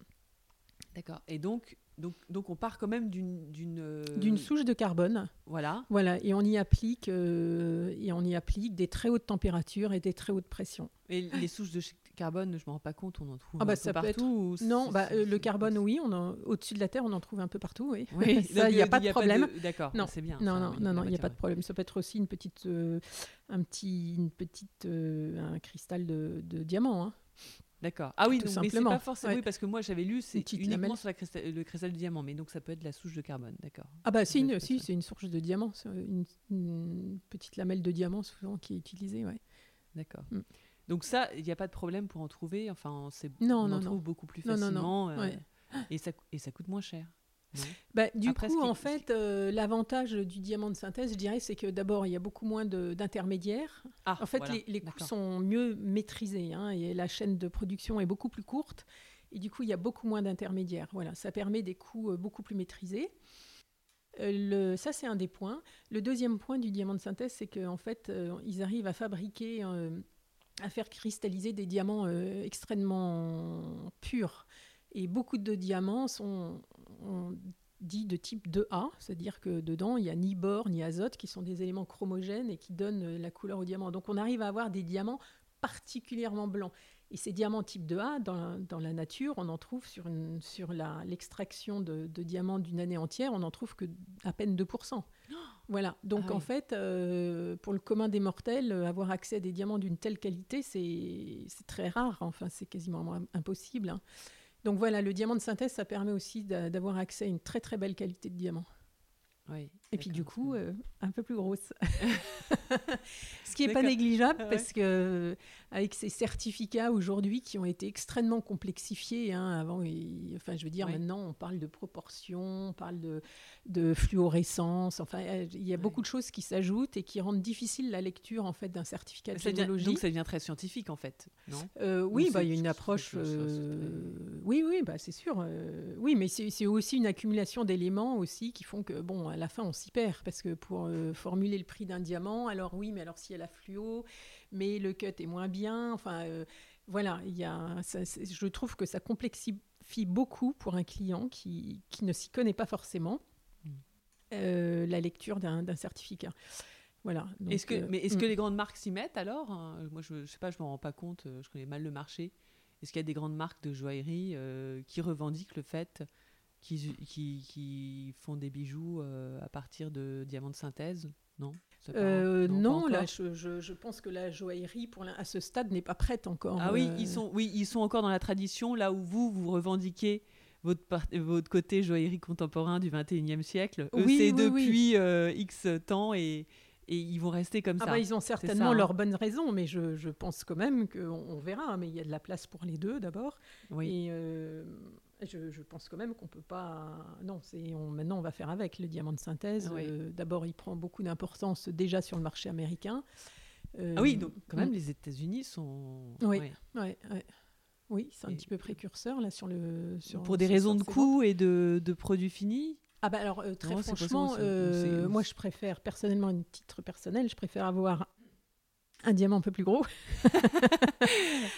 D'accord. Et donc, donc, donc, on part quand même d'une d'une souche de carbone. Voilà. Voilà. Et on y applique et on y applique des très hautes températures et des très hautes pressions. Et les souches de carbone, je me rends pas compte, on en trouve ah bah un peu partout. Non, bah, euh, le carbone, oui, on au-dessus de la Terre, on en trouve un peu partout, oui. [laughs] ça, il n'y a, pas de problème. D'accord, non, c'est bien. Non, non, non, non, il n'y a pas de problème. Ça peut être aussi une petite, euh, un petit, une petite, euh, un cristal de, de diamant. Hein. D'accord. Ah oui, tout donc, simplement. Mais pas forcément. Oui, parce que moi j'avais lu, c'est uniquement sur la cristal, le cristal de diamant, mais donc ça peut être la souche de carbone, d'accord. Ah bah si, si c'est une souche de diamant, une, une, petite lamelle de diamant souvent qui est utilisée, ouais. d'accord. Mm. Donc ça, il n'y a pas de problème pour en trouver. Enfin, c'est non, on non, en trouve beaucoup plus facilement. Euh, et, ça, et ça coûte moins cher. Bah, du coup, en fait, euh, l'avantage du diamant de synthèse, je dirais, c'est que d'abord, il y a beaucoup moins d'intermédiaires. Ah, en fait, les, les coûts sont mieux maîtrisés hein, et la chaîne de production est beaucoup plus courte. Et du coup, il y a beaucoup moins d'intermédiaires. Voilà, ça permet des coûts euh, beaucoup plus maîtrisés. Euh, le, ça, c'est un des points. Le deuxième point du diamant de synthèse, c'est qu'en fait, ils arrivent à fabriquer, à faire cristalliser des diamants extrêmement purs. Et beaucoup de diamants sont dit de type 2A, c'est-à-dire que dedans, il n'y a ni bore ni azote, qui sont des éléments chromogènes et qui donnent euh, la couleur au diamant. Donc on arrive à avoir des diamants particulièrement blancs. Et ces diamants type 2A, dans, la nature, on en trouve sur l'extraction de, de, diamants d'une année entière, on en trouve que à peine 2%. Voilà, donc ah en fait, euh, pour le commun des mortels, euh, avoir accès à des diamants d'une telle qualité, c'est très rare, enfin c'est quasiment impossible. Hein. Donc voilà, le diamant de synthèse, ça permet aussi d'avoir accès à une très très belle qualité de diamant. et puis du coup, euh, un peu plus grosse. [laughs] Ce qui n'est pas négligeable parce que avec ces certificats aujourd'hui qui ont été extrêmement complexifiés. Hein, avant, enfin, je veux dire, maintenant, on parle de proportion, on parle de, de fluorescence. Enfin, il y a beaucoup de choses qui s'ajoutent et qui rendent difficile la lecture en fait d'un certificat de généalogie. donc, ça devient très scientifique en fait, non? Euh, Oui, bah, il y a une approche. Euh, oui, oui, bah, c'est sûr. Euh, oui, mais c'est aussi une accumulation d'éléments aussi qui font que, bon, à la fin, on s'y perd parce que pour formuler le prix d'un diamant, alors oui, mais alors s'il y a fluo, mais le cut est moins bien. Enfin, euh, voilà, il y a, je trouve que ça complexifie beaucoup pour un client qui, qui ne s'y connaît pas forcément mm. euh, la lecture d'un certificat. Voilà. Est-ce que, euh, mais est-ce que mm. les grandes marques s'y mettent alors hein? Moi, je ne sais pas, je m'en rends pas compte. Je connais mal le marché. Est-ce qu'il y a des grandes marques de joaillerie qui revendiquent le fait qu'ils qui, font des bijoux à partir de diamants de synthèse? Non? Euh, non, là, je, je, pense que la joaillerie, pour à ce stade, n'est pas prête encore. Ah oui, ils euh. sont, oui, ils sont encore dans la tradition, là où vous, vous revendiquez votre, votre côté joaillerie contemporain du 21e siècle. Oui, c'est depuis euh, X temps et, et ils vont rester comme ah ça. Bah, ils ont certainement hein. leurs bonnes raisons, mais je, je pense quand même qu'on on verra. Mais il y a de la place pour les deux d'abord. Oui. Et je, pense quand même qu'on peut pas. Non, c'est on, maintenant on va faire avec le diamant de synthèse. Euh, d'abord, il prend beaucoup d'importance déjà sur le marché américain. Euh, ah oui, donc quand même mm. les États-Unis sont. Oui, oui, oui. c'est un petit peu précurseur là sur le. Sur, Pour des raisons de coût et de, de, produits finis? Ah bah alors euh, très franchement, moi je préfère personnellement, un titre personnel, je préfère avoir un diamant un peu plus gros. [laughs]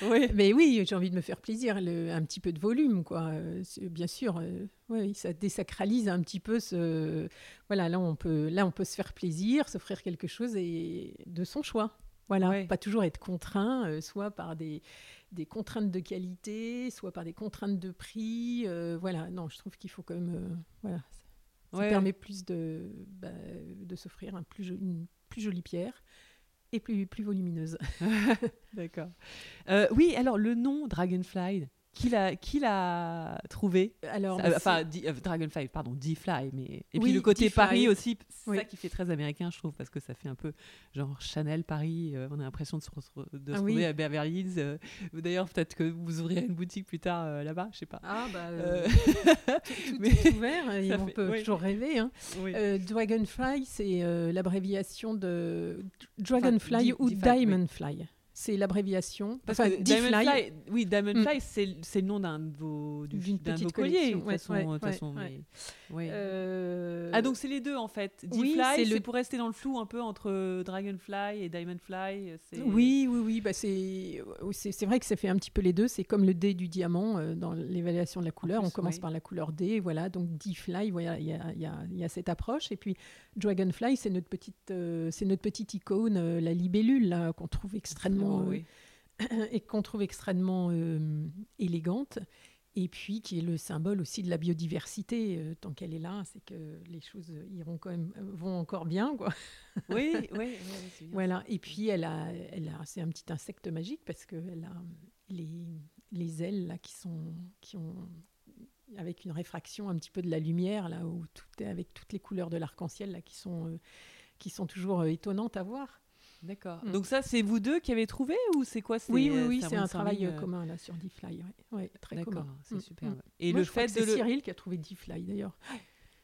oui. Mais oui, j'ai envie de me faire plaisir, un petit peu de volume, quoi. Euh, bien sûr, euh, oui, ça désacralise un petit peu ce. Voilà, là on peut, là on peut se faire plaisir, s'offrir quelque chose et de son choix. Voilà, pas toujours être contraint, euh, soit par des, des, contraintes de qualité, soit par des contraintes de prix. voilà, non, je trouve qu'il faut quand même, voilà, ça, permet plus de, bah, de s'offrir un plus, une plus jolie pierre et plus, plus volumineuse. [laughs] [laughs] D'accord. Euh, oui, alors le nom Dragonfly, qui l'a, qui l'a trouvé? Alors, euh, enfin, euh, Dragonfly, pardon, D-Fly, mais et puis le côté Paris aussi, c'est ça qui fait très américain, je trouve, parce que ça fait un peu genre Chanel Paris. Euh, on a l'impression de se, de ah retrouver à Beverly Hills. D'ailleurs, peut-être que vous ouvrirez une boutique plus tard là-bas, je sais pas. Ah bah, [laughs] tout, mais ouvert, [laughs] on peut toujours rêver. Hein. Dragonfly, c'est l'abréviation de Dragonfly ou Diamondfly c'est l'abréviation. Parce que Diamondfly, oui, Diamondfly, mm. c'est le nom d'un de vos, d'une petite collier, de façon. façon euh, Ah, donc c'est les deux en fait. D-Fly, c'est le... pour rester dans le flou un peu entre Dragonfly et Diamondfly. Oui, oui, oui. Bah c'est vrai que ça fait un petit peu les deux. C'est comme le D du diamant euh, dans l'évaluation de la couleur. On commence par la couleur D, voilà. Donc D-Fly, voilà, il y a, y, y a, cette approche. Et puis Dragonfly, c'est notre petite, euh, c'est notre petite icône, la libellule qu'on trouve extrêmement [clears throat] et qu'on trouve extrêmement élégante et puis qui est le symbole aussi de la biodiversité. Euh, tant qu'elle est là, c'est que les choses iront quand même, euh, vont encore bien, quoi. Oui, oui. [laughs] voilà. Et puis elle a, elle a, c'est un petit insecte magique parce qu'elle a les, les ailes là qui sont, qui ont avec une réfraction un petit peu de la lumière là où tout est avec toutes les couleurs de l'arc-en-ciel là qui sont, euh, qui sont toujours étonnantes à voir. D'accord. Mm. Donc ça, c'est vous deux qui avez trouvé ou c'est quoi Oui, oui, oui, c'est un travail commun là sur DeFly. Ouais. très commun. C'est super. Et le fait de c'est Cyril qui a trouvé DeFly d'ailleurs.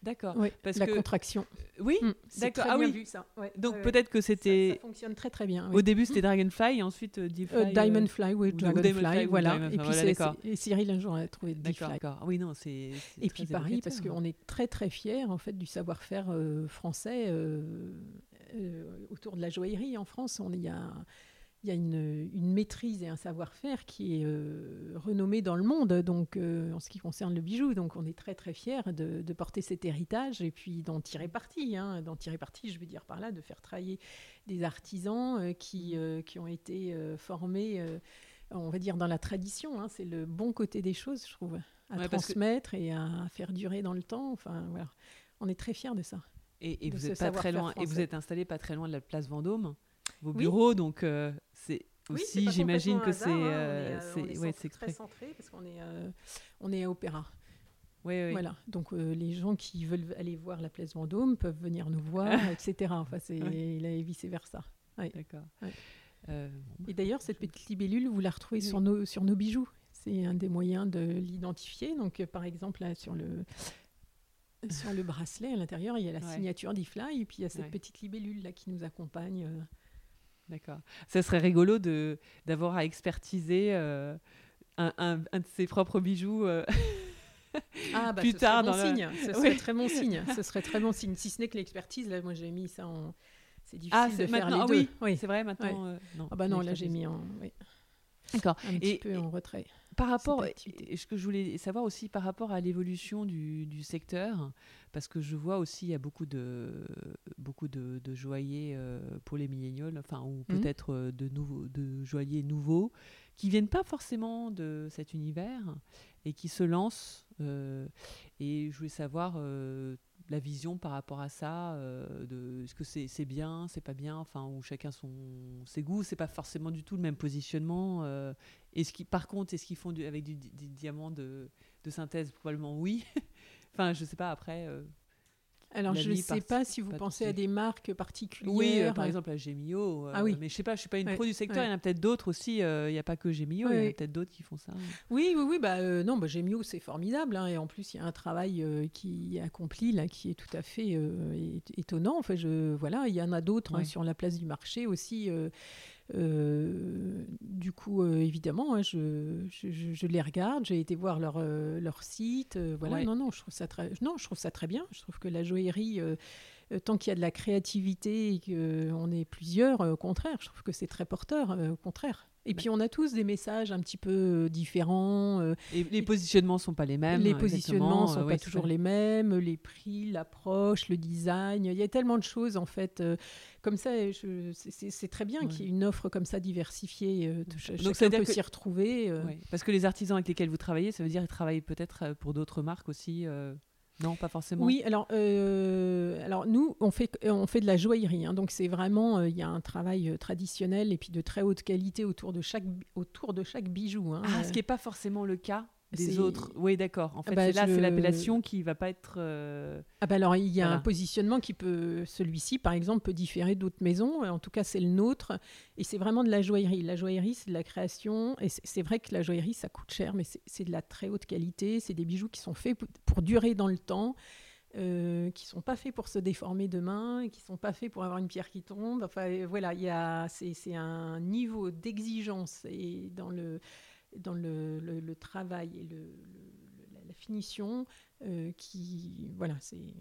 D'accord. parce la contraction. Euh, oui, mm, d'accord. Ah oui. Vu, ça. Donc peut-être que c'était. Ça, fonctionne très très bien. Au début c'était Dragonfly et ensuite euh, euh, Diamondfly, oui, Dragonfly, voilà. et puis Cyril un jour a trouvé DeFly. D'accord. Oui non c'est. Et puis Paris parce qu'on est très très fiers en fait du savoir-faire français autour de la joaillerie en France. On y a il y a une, maîtrise et un savoir-faire qui est euh, renommé dans le monde, donc euh, en ce qui concerne le bijou. Donc on est très très fiers de, porter cet héritage et puis d'en tirer parti. Hein. D'en tirer parti, je veux dire par là, de faire travailler des artisans euh, qui, qui ont été formés, on va dire, dans la tradition. Hein. C'est le bon côté des choses, je trouve, à transmettre et à faire durer dans le temps. Enfin voilà, on est très fiers de ça. Et, vous êtes pas très loin. Et vous êtes installé pas très loin de la place Vendôme vos bureaux, donc euh, c'est aussi, j'imagine que c'est hein, euh, euh, c'est très centré parce qu'on est on est à Opéra. Oui, oui. Voilà, donc les gens qui veulent aller voir la place Vendôme peuvent venir nous voir, [laughs] etc. Enfin, c'est et vice versa. D'accord. Et d'ailleurs, cette petite libellule, vous la retrouvez sur nos sur nos bijoux. C'est un des moyens de l'identifier. Donc, par exemple, là, sur le sur le bracelet à l'intérieur, il y a la signature d'Ifly et puis il y a cette petite libellule là qui nous accompagne. D'accord. Ça serait rigolo de d'avoir à expertiser euh, un, un, un, de ses propres bijoux. Euh, [laughs] ah, bah, plus ce tard serait bon signe. Ce serait très bon signe. [laughs] Ce serait très bon signe. Si ce n'est que l'expertise, là, moi j'ai mis ça en. C'est difficile ah, de faire les ah, deux. Oui, c'est vrai maintenant. Euh, non, ah bah non, là j'ai mis en. Oui. D'accord. Un petit peu en retrait. Par rapport, ce que je voulais savoir aussi par rapport à l'évolution du, du, secteur, parce que je vois aussi il y a beaucoup de beaucoup de, de joailliers euh, pour les milléniaux, enfin ou mmh. peut-être euh, de nouveaux de joailliers nouveaux qui viennent pas forcément de cet univers et qui se lancent. Euh, et je voulais savoir la vision par rapport à ça euh, de est-ce que c'est bien c'est pas bien enfin où chacun son ses goûts c'est pas forcément du tout le même positionnement euh, qui par contre est-ce qu'ils font du, avec du, diamant de, de, synthèse? Probablement oui. [laughs] Enfin je sais pas après euh, alors, je ne sais pas si vous pensez à des marques particulières. Oui, euh, par exemple, à Gemio. Euh, ah oui. Mais je sais pas, je suis pas une pro du secteur. Il y en a peut-être d'autres aussi. Euh, il n'y a pas que Gemio, il y en a peut-être d'autres qui font ça. Oui, oui, oui. Bah, non, bah, Gemio, c'est formidable. Hein, et en plus, il y a un travail qui est accompli là, qui est tout à fait étonnant. En fait, je, voilà, il y en a d'autres hein, sur la place du marché aussi. Euh, du coup, euh, évidemment, hein, je, je, les regarde, j'ai été voir leur, euh, leur site. voilà, non, non, je trouve ça très, non, je trouve ça très bien. Je trouve que la joaillerie, tant qu'il y a de la créativité et qu'on est plusieurs, au contraire, je trouve que c'est très porteur, au contraire. Et puis on a tous des messages un petit peu euh, différents. Euh, et les positionnements sont pas les mêmes. Les positionnements sont euh, pas toujours les mêmes. Les prix, l'approche, le design. Il y a tellement de choses en fait. comme ça, c'est très bien qu'il y ait une offre comme ça diversifiée. Donc ça peut s'y retrouver. Parce que les artisans avec lesquels vous travaillez, ça veut dire qu'ils travaillent peut-être pour d'autres marques aussi. Non, pas forcément. Oui, alors, euh, alors nous, on fait, on fait de la joaillerie. Hein, donc, c'est vraiment, euh, il y a un travail euh, traditionnel et puis de très haute qualité autour de chaque, autour de chaque bijou. Hein, ah, ce qui n'est pas forcément le cas des autres. Oui, d'accord. En ah fait, bah, là, c'est l'appellation qui va pas être. Euh, ah bah alors, il y a un positionnement qui peut, celui-ci, par exemple, peut différer d'autres maisons. En tout cas, c'est le nôtre, et c'est vraiment de la joaillerie. La joaillerie, c'est de la création, et c'est vrai que la joaillerie, ça coûte cher, mais c'est de la très haute qualité. C'est des bijoux qui sont faits pour, durer dans le temps. Euh, qui sont pas faits pour se déformer demain, qui sont pas faits pour avoir une pierre qui tombe. Enfin, voilà, il y a, c'est un niveau d'exigence et dans le dans le, le, travail et le, la finition euh, qui voilà c'est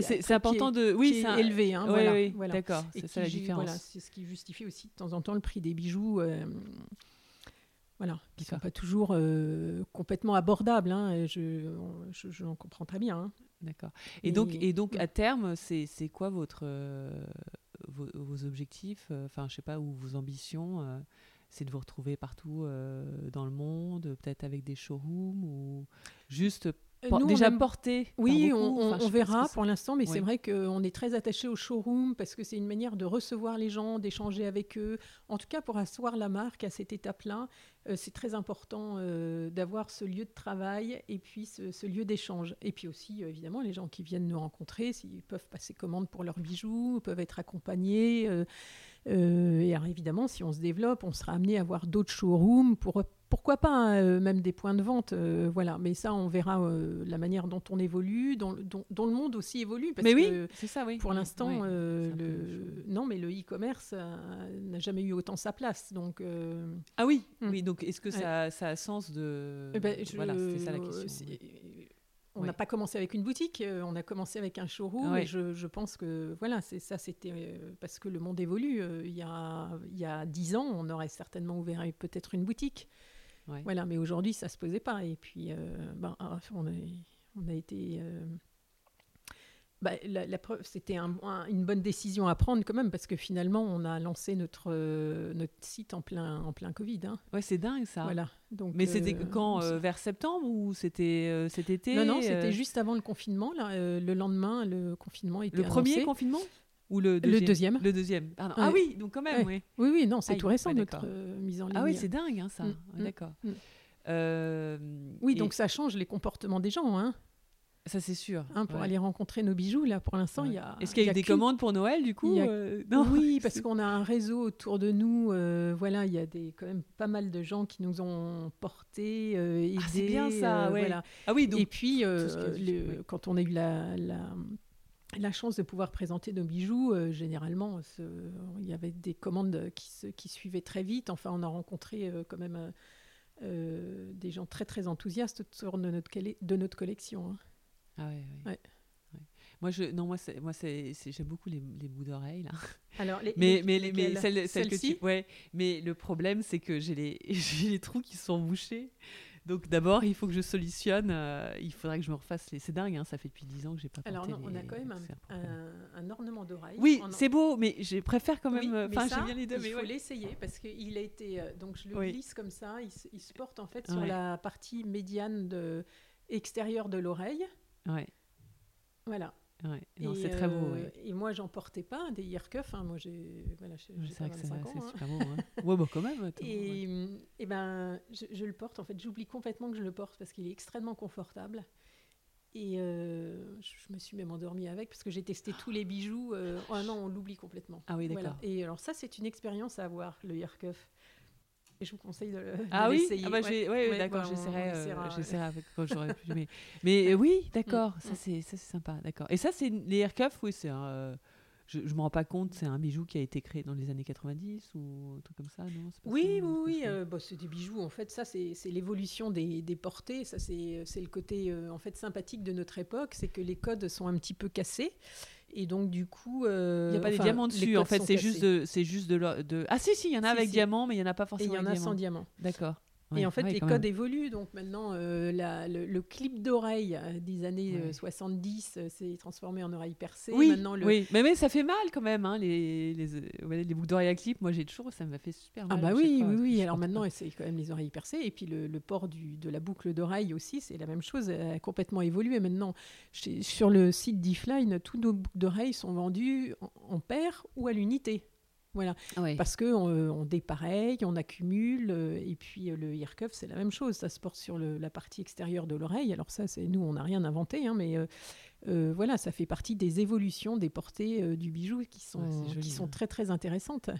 c'est important de oui c'est élevé hein, voilà, oui, d'accord c'est ça la différence voilà, c'est ce qui justifie aussi de temps en temps le prix des bijoux euh, voilà qui sont pas toujours euh, complètement abordables hein, je, je, comprends très bien hein. d'accord. Et, donc et donc à terme c'est quoi votre vos, vos, objectifs enfin je sais pas ou vos ambitions c'est de vous retrouver partout euh, dans le monde, peut-être avec des showrooms ou juste euh, déjà porté. Oui, on, verra pour l'instant, mais c'est vrai qu'on est très attaché au showroom parce que c'est une manière de recevoir les gens, d'échanger avec eux. En tout cas, pour asseoir la marque à cette étape-là, euh, c'est très important d'avoir ce lieu de travail et puis ce, lieu d'échange. Et puis aussi, évidemment, les gens qui viennent nous rencontrer, s'ils peuvent passer commande pour leurs bijoux, peuvent être accompagnés. Et alors, évidemment, si on se développe, on sera amené à avoir d'autres showrooms pour pourquoi pas hein, euh, même des points de vente, euh, voilà. Mais ça, on verra euh, la manière dont on évolue, dont, le monde aussi évolue. Parce mais oui, c'est ça, oui. Pour l'instant, le... non, mais le e-commerce n'a jamais eu autant sa place, donc. Ah oui, hmm. oui. Donc, est-ce que ça, ça, a sens de eh ben, Voilà, c'est ça la question. On n'a pas commencé avec une boutique, on a commencé avec un showroom. Et je, je, pense que voilà, c'est ça, c'était parce que le monde évolue. il y a il y a dix ans, on aurait certainement ouvert peut-être une boutique. Voilà, mais aujourd'hui, ça se posait pas. Et puis, euh, ben, ah, on, a, on a été. Euh, bah, la, preuve, c'était une bonne décision à prendre quand même, parce que finalement, on a lancé notre, euh, notre site en plein, en plein Covid. Hein. Ouais, c'est dingue ça. Voilà. Donc, Mais c'était quand Vers septembre ou c'était cet été Non, non, c'était juste avant le confinement. Là, le lendemain, le confinement était Le premier confinement ou le deuxième? Le deuxième. Ah oui, donc quand même, oui. Oui, oui, non, c'est tout récent notre euh, mise en ligne. Ah oui, c'est dingue, hein, ça. Mm, mm, d'accord. Mm. Euh, oui, donc ça change les comportements des gens, hein. Ça, c'est sûr. Hein, pour aller rencontrer nos bijoux, là, pour l'instant, il y a. Est-ce qu'il y a, eu des commandes pour Noël, du coup euh, non Oui, [laughs] parce qu'on a un réseau autour de nous. voilà, il y a des, quand même pas mal de gens qui nous ont portés, aidés. Ah, c'est bien ça, ouais. Voilà. Ah oui, donc. Et puis, quand on a eu la, la la chance de pouvoir présenter nos bijoux, euh, généralement, il y avait des commandes qui, qui, suivaient très vite. Enfin, on a rencontré euh, quand même euh, des gens très très enthousiastes autour de notre, de notre collection. Hein. Ah ouais, ouais. Moi, je, non, moi, moi j'aime beaucoup les, les bouts d'oreilles là. Alors, les, mais, mais, mais que tu, ouais, mais le problème, c'est que j'ai les, [laughs] j'ai les trous qui sont bouchés. Donc d'abord, il faut que je solutionne. Euh, il faudrait que je me refasse les. C'est dingue, hein, ça fait depuis 10 ans que j'ai pas Alors non, on a quand même un, ornement d'oreille. Oui, c'est beau, mais je préfère quand même. Euh, enfin, bien les deux. Il faut l'essayer parce qu'il a été. Euh, donc je le glisse comme ça. Il, se porte en fait sur la partie médiane de, extérieure de l'oreille. Ouais. Voilà. Ouais, c'est très beau. Et moi, j'en portais pas des earcuffs. Hein. Moi, j'ai voilà, c'est vrai que c'est super beau. Hein. ouais, bah, quand même. [laughs] Et, et, ben, je, je, le porte. En fait, j'oublie complètement que je le porte parce qu'il est extrêmement confortable. Et euh, je me suis même endormie avec parce que j'ai testé tous les bijoux. Euh, oh non, on l'oublie complètement. Ah oui, d'accord. Et alors ça, c'est une expérience à avoir, le earcuff. Et je vous conseille de, ah oui? ah bah ouais. ouais, d'accord, j'essaierai, euh, j'essaierai quand j'aurai plus. Mais, [laughs] mais oui, d'accord, mm, ça mm. c'est ça c'est sympa, d'accord. Et ça c'est les aircuffs, oui, c'est un, je, je me rends pas compte, c'est un bijou qui a été créé dans les années 90 ou un truc comme ça, non? Oui, oui, oui, euh, bah, c'est des bijoux. En fait, ça c'est l'évolution des, des, portées. Ça c'est le côté euh, en fait sympathique de notre époque, c'est que les codes sont un petit peu cassés. Et donc, du coup. Euh, il n'y a pas des diamants dessus, en fait. C'est juste, de, juste de, de, Ah, si, si, il y en a avec diamant, mais il n'y en a pas forcément. Il y en a sans diamant. D'accord et en fait, les codes évoluent. Donc maintenant, euh, le, clip d'oreille euh, des années 70 euh, s'est transformé en oreille percée. Oui, maintenant, oui. Mais, mais, ça fait mal quand même, hein, les, les, les, boucles d'oreille à clip. Moi, j'ai toujours, ça m'a fait super ah mal. Ah bah oui, oui, oui. Alors maintenant, c'est quand même les oreilles percées. Et puis le, port du, de la boucle d'oreille aussi, c'est la même chose. Elle a complètement évolué. Maintenant, sur le site d'Ifline, tous nos boucles d'oreilles sont vendues en, en paire ou à l'unité. Voilà. Parce qu'on euh, on dépareille, on accumule, euh, et puis euh, le ear cuff, c'est la même chose. Ça se porte sur la partie extérieure de l'oreille. Alors ça, c'est nous, on n'a rien inventé, hein, mais voilà, ça fait partie des évolutions des portées du bijou qui sont, qui sont très très intéressantes.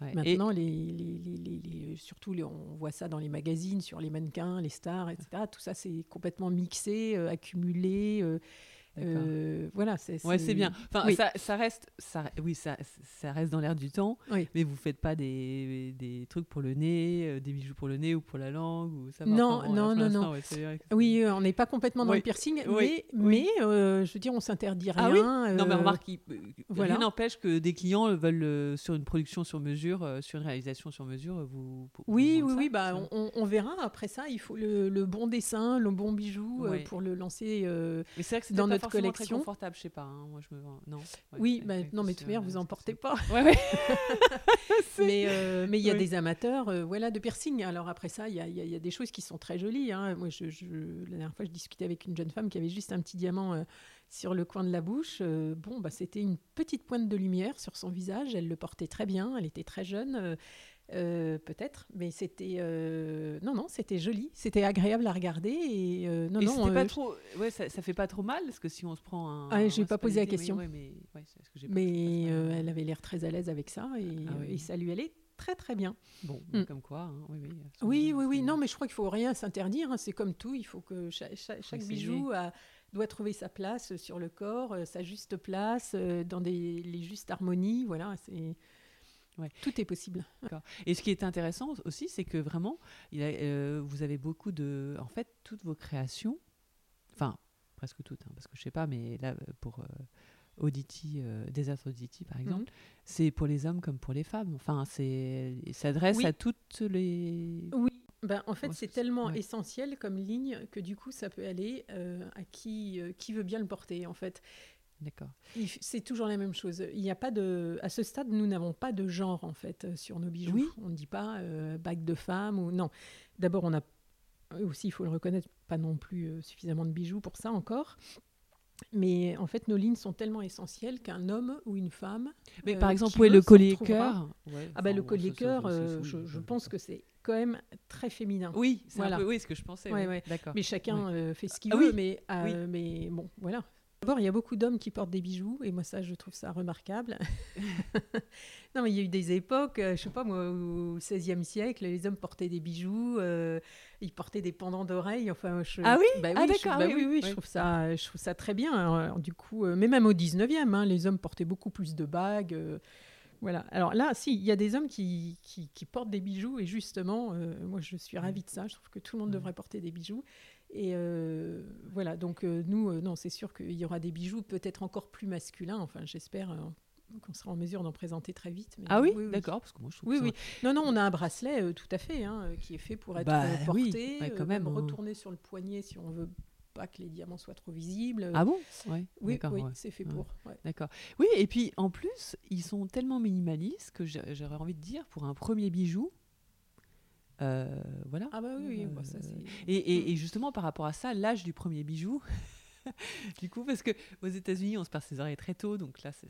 Maintenant, les, les, surtout, on voit ça dans les magazines, sur les mannequins, les stars, etc. Tout ça, c'est complètement mixé, accumulé. Euh, voilà, c'est ouais, c'est bien. Enfin, ça, ça, reste, ça, oui, ça, ça reste dans l'air du temps. Mais vous faites pas des, des, trucs pour le nez, euh, des bijoux pour le nez ou pour la langue ou ça. Non, non, non, non. oui, euh, on n'est pas complètement dans le piercing, mais, mais je veux dire, on s'interdit ah rien. non, mais remarque, voilà. rien n'empêche que des clients veulent sur une production sur mesure, sur une réalisation sur mesure, vous. oui, oui, oui. Bah, on, on, verra après ça. Il faut le, le bon dessin, le bon bijou pour le lancer. mais c'est vrai que dans notre collection. Très confortable, je sais pas. Hein. Moi, je me non. oui, bah, non, mais de toute manière, vous en portez pas. Ouais, ouais. [laughs] [laughs] mais euh, mais il y a des amateurs, euh, voilà, de piercing. Alors après ça, il y a, y a, des choses qui sont très jolies. Hein. Moi, je, la dernière fois, je discutais avec une jeune femme qui avait juste un petit diamant. Euh, sur le coin de la bouche, bon, bah, c'était une petite pointe de lumière sur son visage. Elle le portait très bien. Elle était très jeune. Euh, peut-être, mais c'était euh, non non, c'était joli, c'était agréable à regarder et euh, non non. pas trop, ouais, ça, ça, fait pas trop mal parce que si on se prend un. Ah, j'ai pas posé la question. mais, mais elle avait l'air très à l'aise avec ça et, ah ça lui allait très très bien. Bon, mm. comme quoi, hein, oui, oui. Oui, oui, non, mais je crois qu'il faut rien s'interdire. Hein, c'est comme tout, il faut que chaque, bijou doit trouver sa place sur le corps, sa juste place, dans des, les justes harmonies. Voilà, c'est. Tout est possible. [laughs] Et ce qui est intéressant aussi, c'est que vraiment, il euh, vous avez beaucoup de. En fait, toutes vos créations, enfin, presque toutes, hein, parce que je sais pas, mais là, pour euh, Auditi, euh, Desert Auditi, par exemple, mhm. c'est pour les hommes comme pour les femmes. Enfin, c'est s'adresse à toutes les. Oui. Ben, en fait, c'est tellement essentiel comme ligne que du coup, ça peut aller à qui, qui veut bien le porter, en fait. D'accord. C'est toujours la même chose. Il n'y a pas de, à ce stade, nous n'avons pas de genre en fait euh, sur nos bijoux. Oui. On ne dit pas euh, bague de femme ou non. D'abord, on a aussi, il faut le reconnaître, pas non plus euh, suffisamment de bijoux pour ça encore. Mais en fait, nos lignes sont tellement essentielles qu'un homme ou une femme. Mais par exemple, le collier cœur. ah ben le collier cœur, je, pense que c'est quand même très féminin. Oui, c'est voilà. oui, ce que je pensais. D'accord. Mais chacun fait ce qu'il ah veut. Mais, mais bon, voilà. D'abord, il y a beaucoup d'hommes qui portent des bijoux, et moi, ça, je trouve ça remarquable. [laughs] non, mais il y a eu des époques, euh, je sais pas moi, au XVIe siècle, les hommes portaient des bijoux, euh, ils portaient des pendants d'oreilles. Enfin, ah oui, bah ah, d'accord. Bah oui, oui, je trouve ça, je trouve ça très bien. du coup, euh, mais même au XIXe, hein, les hommes portaient beaucoup plus de bagues. Voilà. Alors là, si, il y a des hommes qui, qui, portent des bijoux et justement, moi je suis ravie de ça. Je trouve que tout le monde devrait porter des bijoux. Et euh, voilà, donc euh, nous, euh, non, c'est sûr qu'il y aura des bijoux peut-être encore plus masculins. Enfin, j'espère qu'on sera en mesure d'en présenter très vite. ah oui, d'accord, parce que moi je trouve oui, oui. Non, non, on a un bracelet tout à fait, hein, qui est fait pour être bah porté, quand même, retourné sur le poignet si on veut pas que les diamants soient trop visibles. Ah bon? Oui, oui c'est fait pour. D'accord. Oui, et puis en plus, ils sont tellement minimalistes que j'aurais envie de dire, pour un premier bijou, euh, voilà. Ah bah oui, bah ça, euh, et, et, justement par rapport à ça, l'âge du premier bijou. [laughs] du coup, parce que aux États-Unis, on se perce ses oreilles très tôt, donc là, c'est.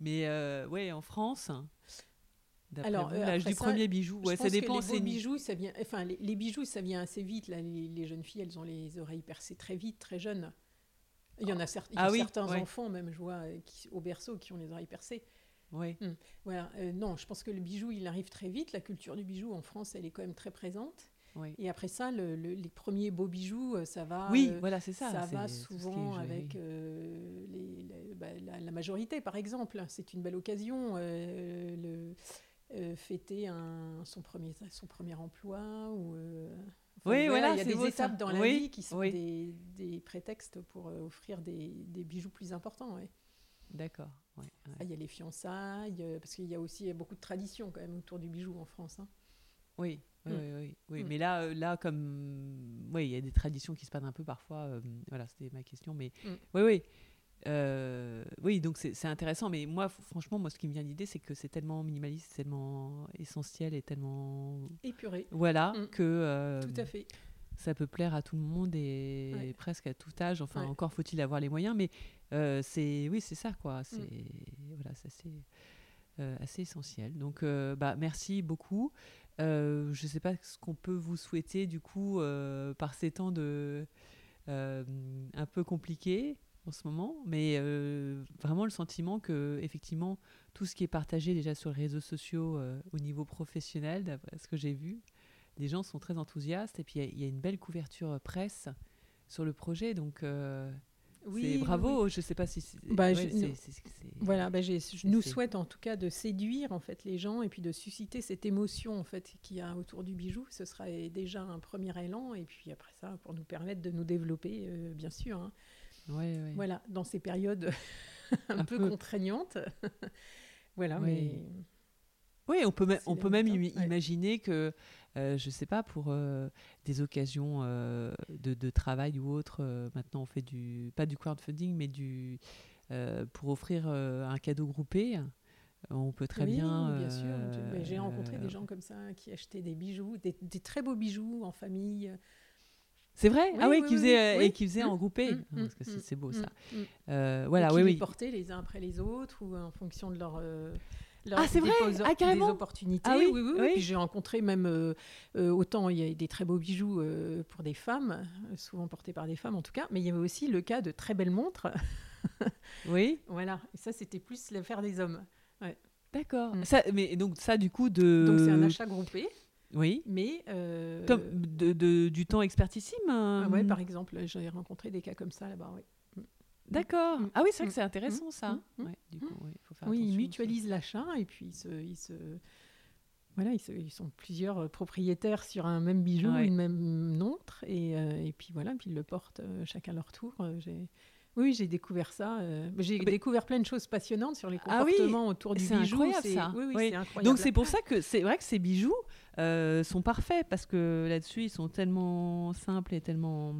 Mais euh, ouais, en France. Alors, l'âge du premier bijou, ouais, ça dépend. les bijoux, ça vient. Enfin, les, bijoux, ça vient assez vite. Là, les, jeunes filles, elles ont les oreilles percées très vite, très jeunes. Il y en a, ah certains enfants, même, je vois, qui, au berceau, qui ont les oreilles percées. Oui. Hmm. Voilà. Euh, non, je pense que le bijou, il arrive très vite. La culture du bijou en France, elle est quand même très présente. Et après ça, les premiers beaux bijoux, euh, ça va. Oui, euh, voilà, c'est ça. Ça va souvent avec les, bah, la, majorité, par exemple. C'est une belle occasion. le, fêter un, son, premier, son premier emploi ou. oui, voilà, il y a des étapes dans la vie qui sont des, des, prétextes pour offrir des, des, bijoux plus importants. Ouais. D'accord. Ah, il y a les fiançailles, euh, parce qu'il y a aussi beaucoup de traditions quand même autour du bijou en France. Hein. Oui, oui, mm. oui, oui, mm. Mais là, euh, là, comme, oui, il y a des traditions qui se passent un peu parfois. Euh, voilà, c'était ma question, mais mm. oui, oui. oui, donc c'est intéressant, mais moi, franchement, moi, ce qui me vient d'idée, c'est que c'est tellement minimaliste, tellement essentiel et tellement épuré. Voilà, que tout à fait ça peut plaire à tout le monde et presque à tout âge. Enfin, encore faut-il avoir les moyens, mais euh, c'est oui, c'est ça quoi. Mm. C'est voilà, ça c'est euh, assez essentiel. Donc, euh, bah merci beaucoup. je ne sais pas ce qu'on peut vous souhaiter du coup par ces temps de un peu compliqués en ce moment, mais vraiment le sentiment que effectivement tout ce qui est partagé déjà sur les réseaux sociaux au niveau professionnel, d'après ce que j'ai vu, les gens sont très enthousiastes et puis il y, a une belle couverture presse sur le projet, donc oui, bravo. Je ne sais pas si bah, voilà, bah, je nous souhaite en tout cas de séduire en fait les gens et puis de susciter cette émotion en fait qu'il y a autour du bijou. Ce sera déjà un premier élan et puis après ça pour nous permettre de nous développer, euh, bien sûr. Hein. Voilà, dans ces périodes [laughs] un, peu, contraignantes. [laughs] voilà, mais oui, on peut, on peut même imaginer que euh, je ne sais pas, pour euh, des occasions euh, de, travail ou autre, maintenant on fait du, pas du crowdfunding, mais du, pour offrir un cadeau groupé. On peut très bien. bien sûr. J'ai rencontré des gens comme ça qui achetaient des bijoux, des, très beaux bijoux en famille. C'est vrai? Ah oui, qui faisait, et qui faisait en groupé. Parce que c'est beau ça. voilà, oui, oui. les portaient les uns après les autres ou en fonction de leur ah, c'est vrai ah, carrément. des opportunités. Ah oui, oui, oui. J'ai rencontré même, euh, euh, autant il y a des très beaux bijoux euh, pour des femmes, souvent portés par des femmes en tout cas, mais il y avait aussi le cas de très belles montres. [laughs] oui. Voilà, et ça c'était plus l'affaire des hommes. Ouais. D'accord. Mm. Mais donc ça du coup de... Donc c'est un achat groupé. Oui. Mais. Comme de, du temps expertissime ah Ouais, par exemple, j'ai rencontré des cas comme ça là-bas, oui. D'accord. Mm. Ah oui, c'est vrai que c'est mm. intéressant ça. Mm. oui, ils mutualisent l'achat et puis ils se, ils se... Voilà, ils, sont plusieurs euh, propriétaires sur un même bijou, une même montre, et, euh, et, puis voilà, puis ils le portent euh, chacun leur tour. j'ai oui, j'ai découvert ça. Euh, j'ai découvert plein de choses passionnantes sur les ah comportements autour du bijou. Incroyable, ça. Oui, oui, c'est incroyable. Donc c'est pour ça que c'est vrai que ces bijoux euh, sont parfaits parce que là-dessus ils sont tellement simples et tellement.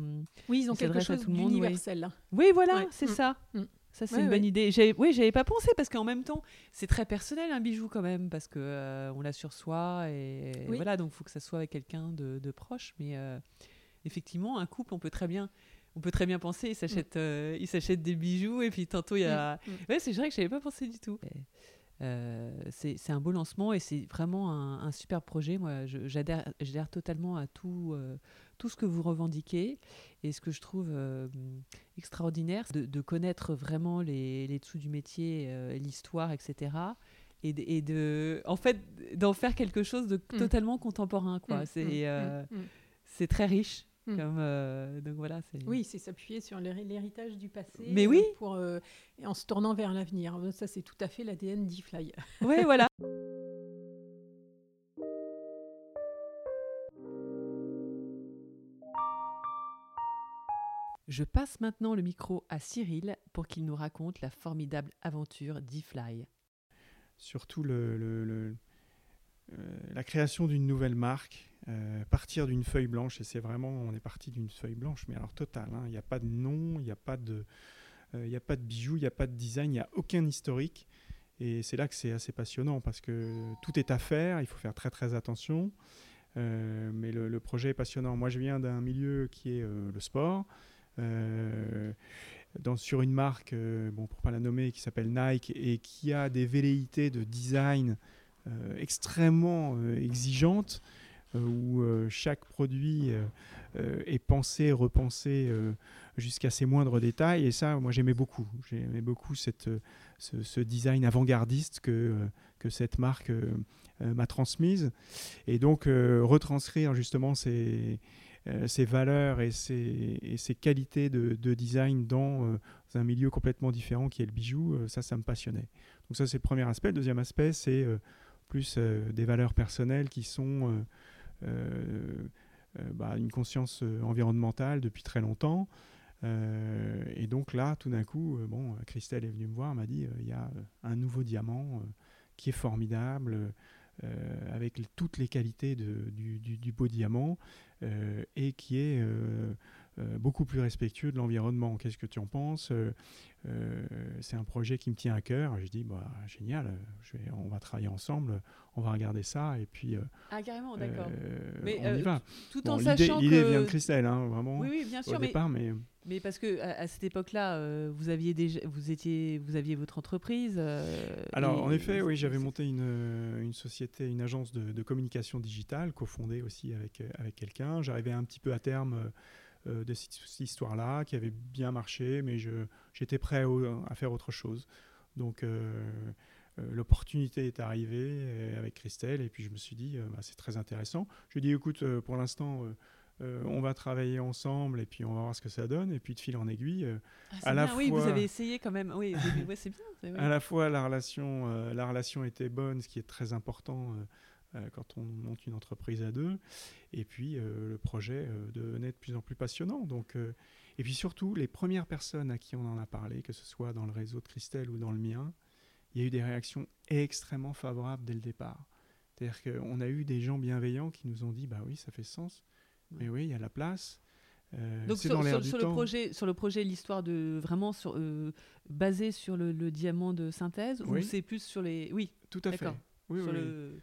Oui, ils ont quelque chose d'universel. Oui. oui, voilà, c'est mm. ça. Mm. Ça, c'est une bonne idée. Oui, j'avais pas pensé parce qu'en même temps, c'est très personnel un bijou quand même parce que euh, on l'a sur soi et, voilà, donc il faut que ça soit avec quelqu'un de, de, proche. Mais effectivement, un couple, on peut très bien on peut très bien penser, il s'achète, mm. euh, il s'achète des bijoux et puis tantôt il y a. Mm. Mm. Ouais, c'est vrai que je n'avais pas pensé du tout. Euh, c'est un beau lancement et c'est vraiment un, super projet. Moi, j'adhère totalement à tout, euh, tout ce que vous revendiquez. Et ce que je trouve extraordinaire, de, de, connaître vraiment les, les dessous du métier, l'histoire, etc. Et de, et de, en fait, d'en faire quelque chose de totalement contemporain. quoi. C'est très riche. Hmm. Euh, donc voilà, oui, c'est s'appuyer sur l'héritage du passé Mais oui. Euh, pour, euh, en se tournant vers l'avenir. Ça, c'est tout à fait l'ADN d'e-fly. [laughs] Oui, voilà. Je passe maintenant le micro à Cyril pour qu'il nous raconte la formidable aventure d'e-fly. Surtout le, la création d'une nouvelle marque euh, partir d'une feuille blanche, et c'est vraiment, on est parti d'une feuille blanche, mais alors total, hein. il n'y a pas de nom, il n'y a pas de... Euh, a pas de bijoux, il n'y a pas de design, il n'y a aucun historique. Et c'est là que c'est assez passionnant parce que tout est à faire, il faut faire très très attention. Euh, mais le, projet est passionnant. Moi, je viens d'un milieu qui est le sport. Dans, sur une marque, bon, pour pas la nommer, qui s'appelle Nike et qui a des velléités de design extrêmement exigeantes. Euh, où euh, chaque produit euh, est pensé, repensé jusqu'à ses moindres détails. Et ça, moi, j'aimais beaucoup. J'aimais beaucoup cette, ce, design avant-gardiste que, que cette marque m'a transmise. Et donc, retranscrire justement ces, valeurs et ces, et ces qualités de, de, design dans un milieu complètement différent qui est le bijou, ça, ça me passionnait. Donc ça, c'est le premier aspect. Le deuxième aspect, c'est plus des valeurs personnelles qui sont euh, euh, bah, une conscience euh, environnementale depuis très longtemps. et donc là, tout d'un coup, bon, Christelle est venue me voir, m'a dit il y a un nouveau diamant qui est formidable. avec toutes les qualités du, beau diamant et qui est beaucoup plus respectueux de l'environnement. Qu'est-ce que tu en penses C'est un projet qui me tient à cœur. Je dis bah, génial, je vais, on va travailler ensemble, on va regarder ça et puis. Euh, ah carrément, d'accord. Euh, mais on y euh, va. Tout en sachant que. L'idée vient de Christelle, hein, vraiment. Oui, oui, bien sûr. Au mais... départ, mais. Mais parce que à, cette époque-là, vous aviez déjà, vous étiez, vous aviez votre entreprise. Alors, en effet, oui, j'avais monté une, une, société, une agence de, de communication digitale, cofondée aussi avec avec quelqu'un. J'arrivais un petit peu à terme de cette, histoire-là, qui avait bien marché, mais j'étais prêt à faire autre chose. Donc euh, l'opportunité est arrivée euh, avec Christelle et puis je me suis dit euh, bah, c'est très intéressant. Je lui ai dit écoute pour l'instant on va travailler ensemble et puis on va voir ce que ça donne et puis de fil en aiguille ah, à la fois, oui vous avez essayé quand même oui c'est bien [laughs] à la fois la relation la relation était bonne ce qui est très important quand on monte une entreprise à deux et puis le projet devenait de plus en plus passionnant donc et puis surtout les premières personnes à qui on en a parlé que ce soit dans le réseau de Christelle ou dans le mien il y a eu des réactions extrêmement favorables dès le départ. C'est-à-dire qu'on a eu des gens bienveillants qui nous ont dit bah oui, ça fait sens. Mais oui, il y a la place. Euh, Donc sur, le projet, sur le projet, l'histoire de vraiment sur, euh, basée sur le, diamant de synthèse ou c'est plus sur les oui tout à fait oui, oui.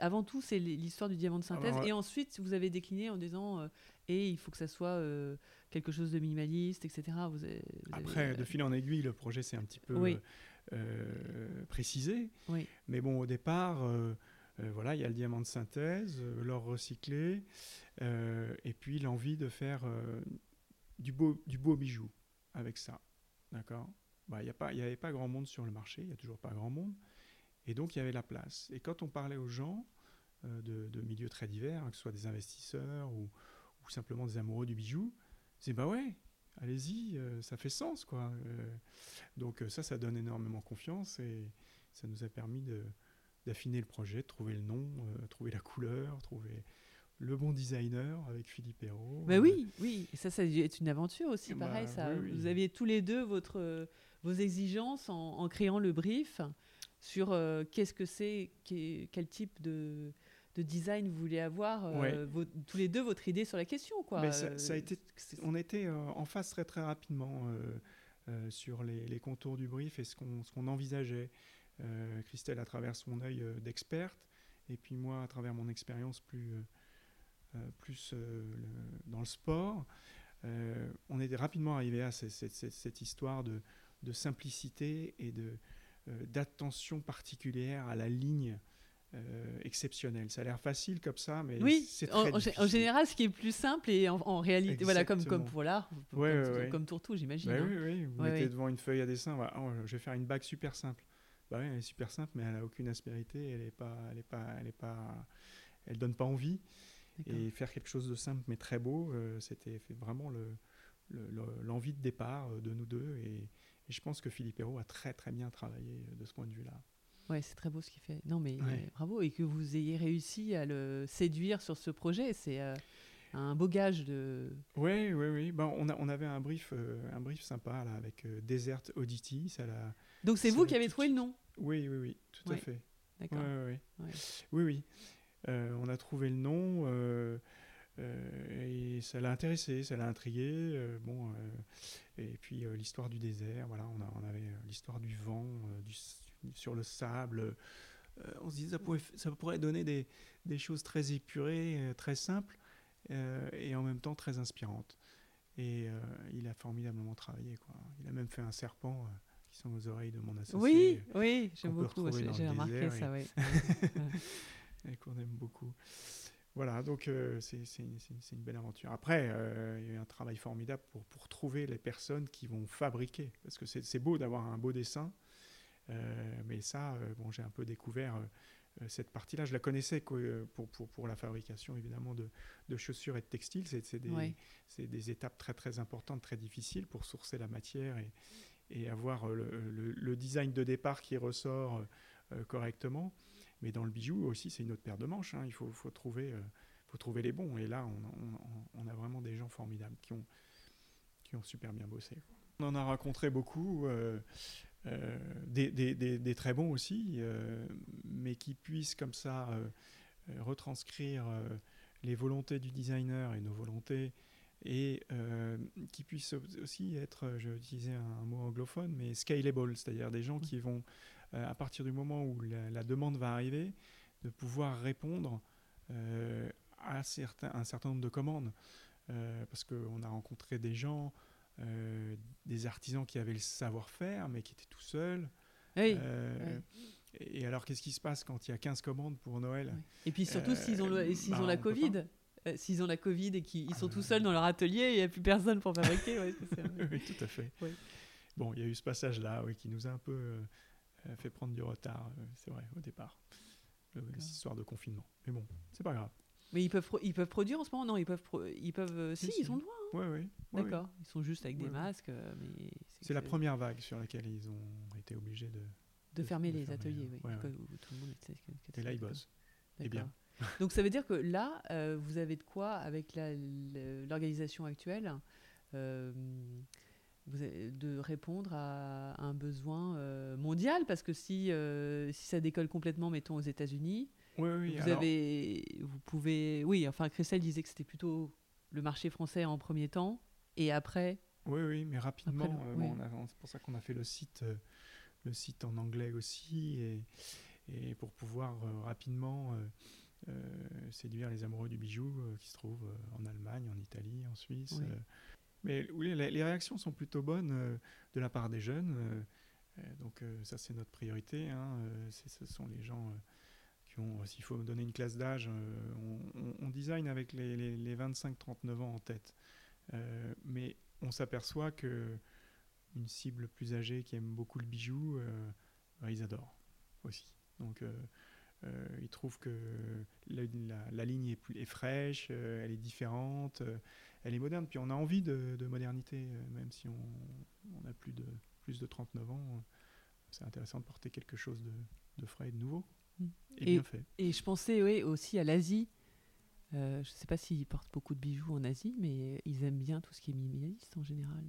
Avant tout, c'est l'histoire du diamant de synthèse et ensuite vous avez décliné en disant euh, et il faut que ça soit quelque chose de minimaliste, etc. Après, de fil en aiguille, le projet s'est un petit peu précisé. Mais bon, au départ, voilà, il y a le diamant de synthèse, l'or recyclé, et puis l'envie de faire du, beau, du beau bijou avec ça. D'accord? Bah, Il n'y avait pas grand monde sur le marché, il n'y a toujours pas grand monde. Et donc, il y avait la place. Et quand on parlait aux gens euh, de, milieux très divers, hein, que ce soit des investisseurs ou, simplement des amoureux du bijou, c'est bah ouais, allez-y, euh, ça fait sens, quoi. Euh, donc, ça, ça donne énormément confiance et ça nous a permis d'affiner le projet, de trouver le nom, trouver la couleur, trouver le bon designer avec Philippe Hérault. Bah oui, oui, et ça, ça est une aventure aussi, bah pareil. ça. Vous aviez tous les deux votre, vos exigences en, créant le brief sur euh, qu'est-ce que c'est, quel type de, design vous voulez avoir, euh, tous les deux votre idée sur la question. Quoi. ça, a été, on était euh, en face très très rapidement sur les, contours du brief et ce qu'on envisageait. Christelle à travers son œil d'experte et puis moi à travers mon expérience plus, plus dans le sport. on est rapidement arrivé à cette histoire de, de simplicité et de, euh, d'attention particulière à la ligne euh, exceptionnelle. Ça a l'air facile comme ça, mais oui, c'est très en, en, général, ce qui est plus simple et en, réalité, voilà, comme comme voilà, comme, comme Tourtou, j'imagine. Bah hein. Oui, oui, vous mettez devant une feuille à dessin, oh, je vais faire une bague super simple. Bah oui, elle est super simple, mais elle a aucune aspérité, elle est pas, elle est pas, elle est pas, elle donne pas envie. Et faire quelque chose de simple mais très beau, euh, c'était vraiment le, l'envie de départ de nous deux et, et je pense que Philippe Hérault a très très bien travaillé euh, de ce point de vue-là. Ouais, c'est très beau ce qu'il fait. Non, mais bravo. Et que vous ayez réussi à le séduire sur ce projet, c'est euh, un beau gage de. Oui, oui, oui. Ben, on, a, on avait un brief, euh, un brief sympa là, avec Desert Oddity. Ça l'a, Donc c'est vous qui avez trouvé le nom Oui, oui, oui, tout à fait. D'accord. oui, oui. on a trouvé le nom. Et ça l'a intéressé, ça l'a intrigué. bon, et puis euh, l'histoire du désert, voilà, on, a, on avait euh, l'histoire du vent, euh, du, sur le sable. on se disait ça pourrait, ça pourrait donner des, des choses très épurées, très simples, et en même temps très inspirantes. Et il a formidablement travaillé. Quoi. Il a même fait un serpent qui sont aux oreilles de mon associé. Oui, oui, j'aime beaucoup. J'ai remarqué ça, oui. [laughs] et qu'on aime beaucoup. Voilà, donc euh, c'est une, belle aventure. Après, euh, il y a eu un travail formidable pour, pour trouver les personnes qui vont fabriquer. Parce que c'est beau d'avoir un beau dessin, euh, mais ça, bon, j'ai un peu découvert cette partie-là. Je la connaissais pour, pour, pour, la fabrication, évidemment, de, de chaussures et de textiles. C'est des, des, étapes très, très importantes, très difficiles pour sourcer la matière et, et avoir le, le, design de départ qui ressort correctement. Mais dans le bijou aussi, c'est une autre paire de manches. Hein. Il faut, faut, trouver, euh, faut trouver les bons. Et là, on, on, a vraiment des gens formidables qui ont, qui ont super bien bossé. On en a rencontré beaucoup, euh, euh, des, des, des, très bons aussi, mais qui puissent comme ça retranscrire les volontés du designer et nos volontés et qui puissent aussi être, je disais un, mot anglophone, mais scalable, c'est-à-dire des gens qui vont euh, à partir du moment où la, demande va arriver, de pouvoir répondre euh, à certains, un certain nombre de commandes. Euh, parce qu'on a rencontré des gens, des artisans qui avaient le savoir-faire, mais qui étaient tout seuls. Et, alors, qu'est-ce qui se passe quand il y a 15 commandes pour Noël? Et puis surtout, s'ils ont, s'ils bah, ont la Covid s'ils ont la Covid et qu'ils sont tout seuls dans leur atelier, il n'y a plus personne pour fabriquer. [laughs] oui, tout à fait. Bon, il y a eu ce passage-là oui, qui nous a un peu euh, fait prendre du retard, euh, c'est vrai, au départ. Cette histoire de confinement. Mais bon, c'est pas grave. Mais ils peuvent, ils peuvent produire en ce moment Non, ils peuvent. ils peuvent euh, si, ils ont le droit. Hein. Oui, oui. D'accord. Ils sont juste avec des masques. mais c'est la première vague sur laquelle ils ont été obligés de. De, fermer les ateliers, oui. Et là, ils bossent. Et bien. Donc ça veut dire que là, vous avez de quoi, avec l'organisation actuelle, de répondre à un besoin euh, mondial parce que si, euh, si ça décolle complètement, mettons aux États-Unis, vous avez, vous pouvez, oui, enfin Christelle disait que c'était plutôt le marché français en premier temps et après. Oui, oui, mais rapidement, euh, c'est pour ça qu'on a fait le site, le site en anglais aussi et, et pour pouvoir rapidement séduire les amoureux du bijou qui se trouvent en Allemagne, en Italie, en Suisse. Mais les, réactions sont plutôt bonnes euh, de la part des jeunes. Euh, donc ça, c'est notre priorité. Hein. ce sont les gens qui ont, s'il faut donner une classe d'âge, on, design avec les, les 25-39 ans en tête. mais on s'aperçoit que une cible plus âgée qui aime beaucoup le bijou, euh, ils adorent aussi. Donc euh, euh, ils trouvent que la, ligne est, plus, est fraîche, elle est différente, elle est moderne. Puis on a envie de, modernité, même si on, a plus de, plus de 39 ans. C'est intéressant de porter quelque chose de, frais et de nouveau. Mmh. Et, bien fait. Et je pensais oui, aussi à l'Asie euh, je ne sais pas s'ils portent beaucoup de bijoux en Asie, mais ils aiment bien tout ce qui est minimaliste en général.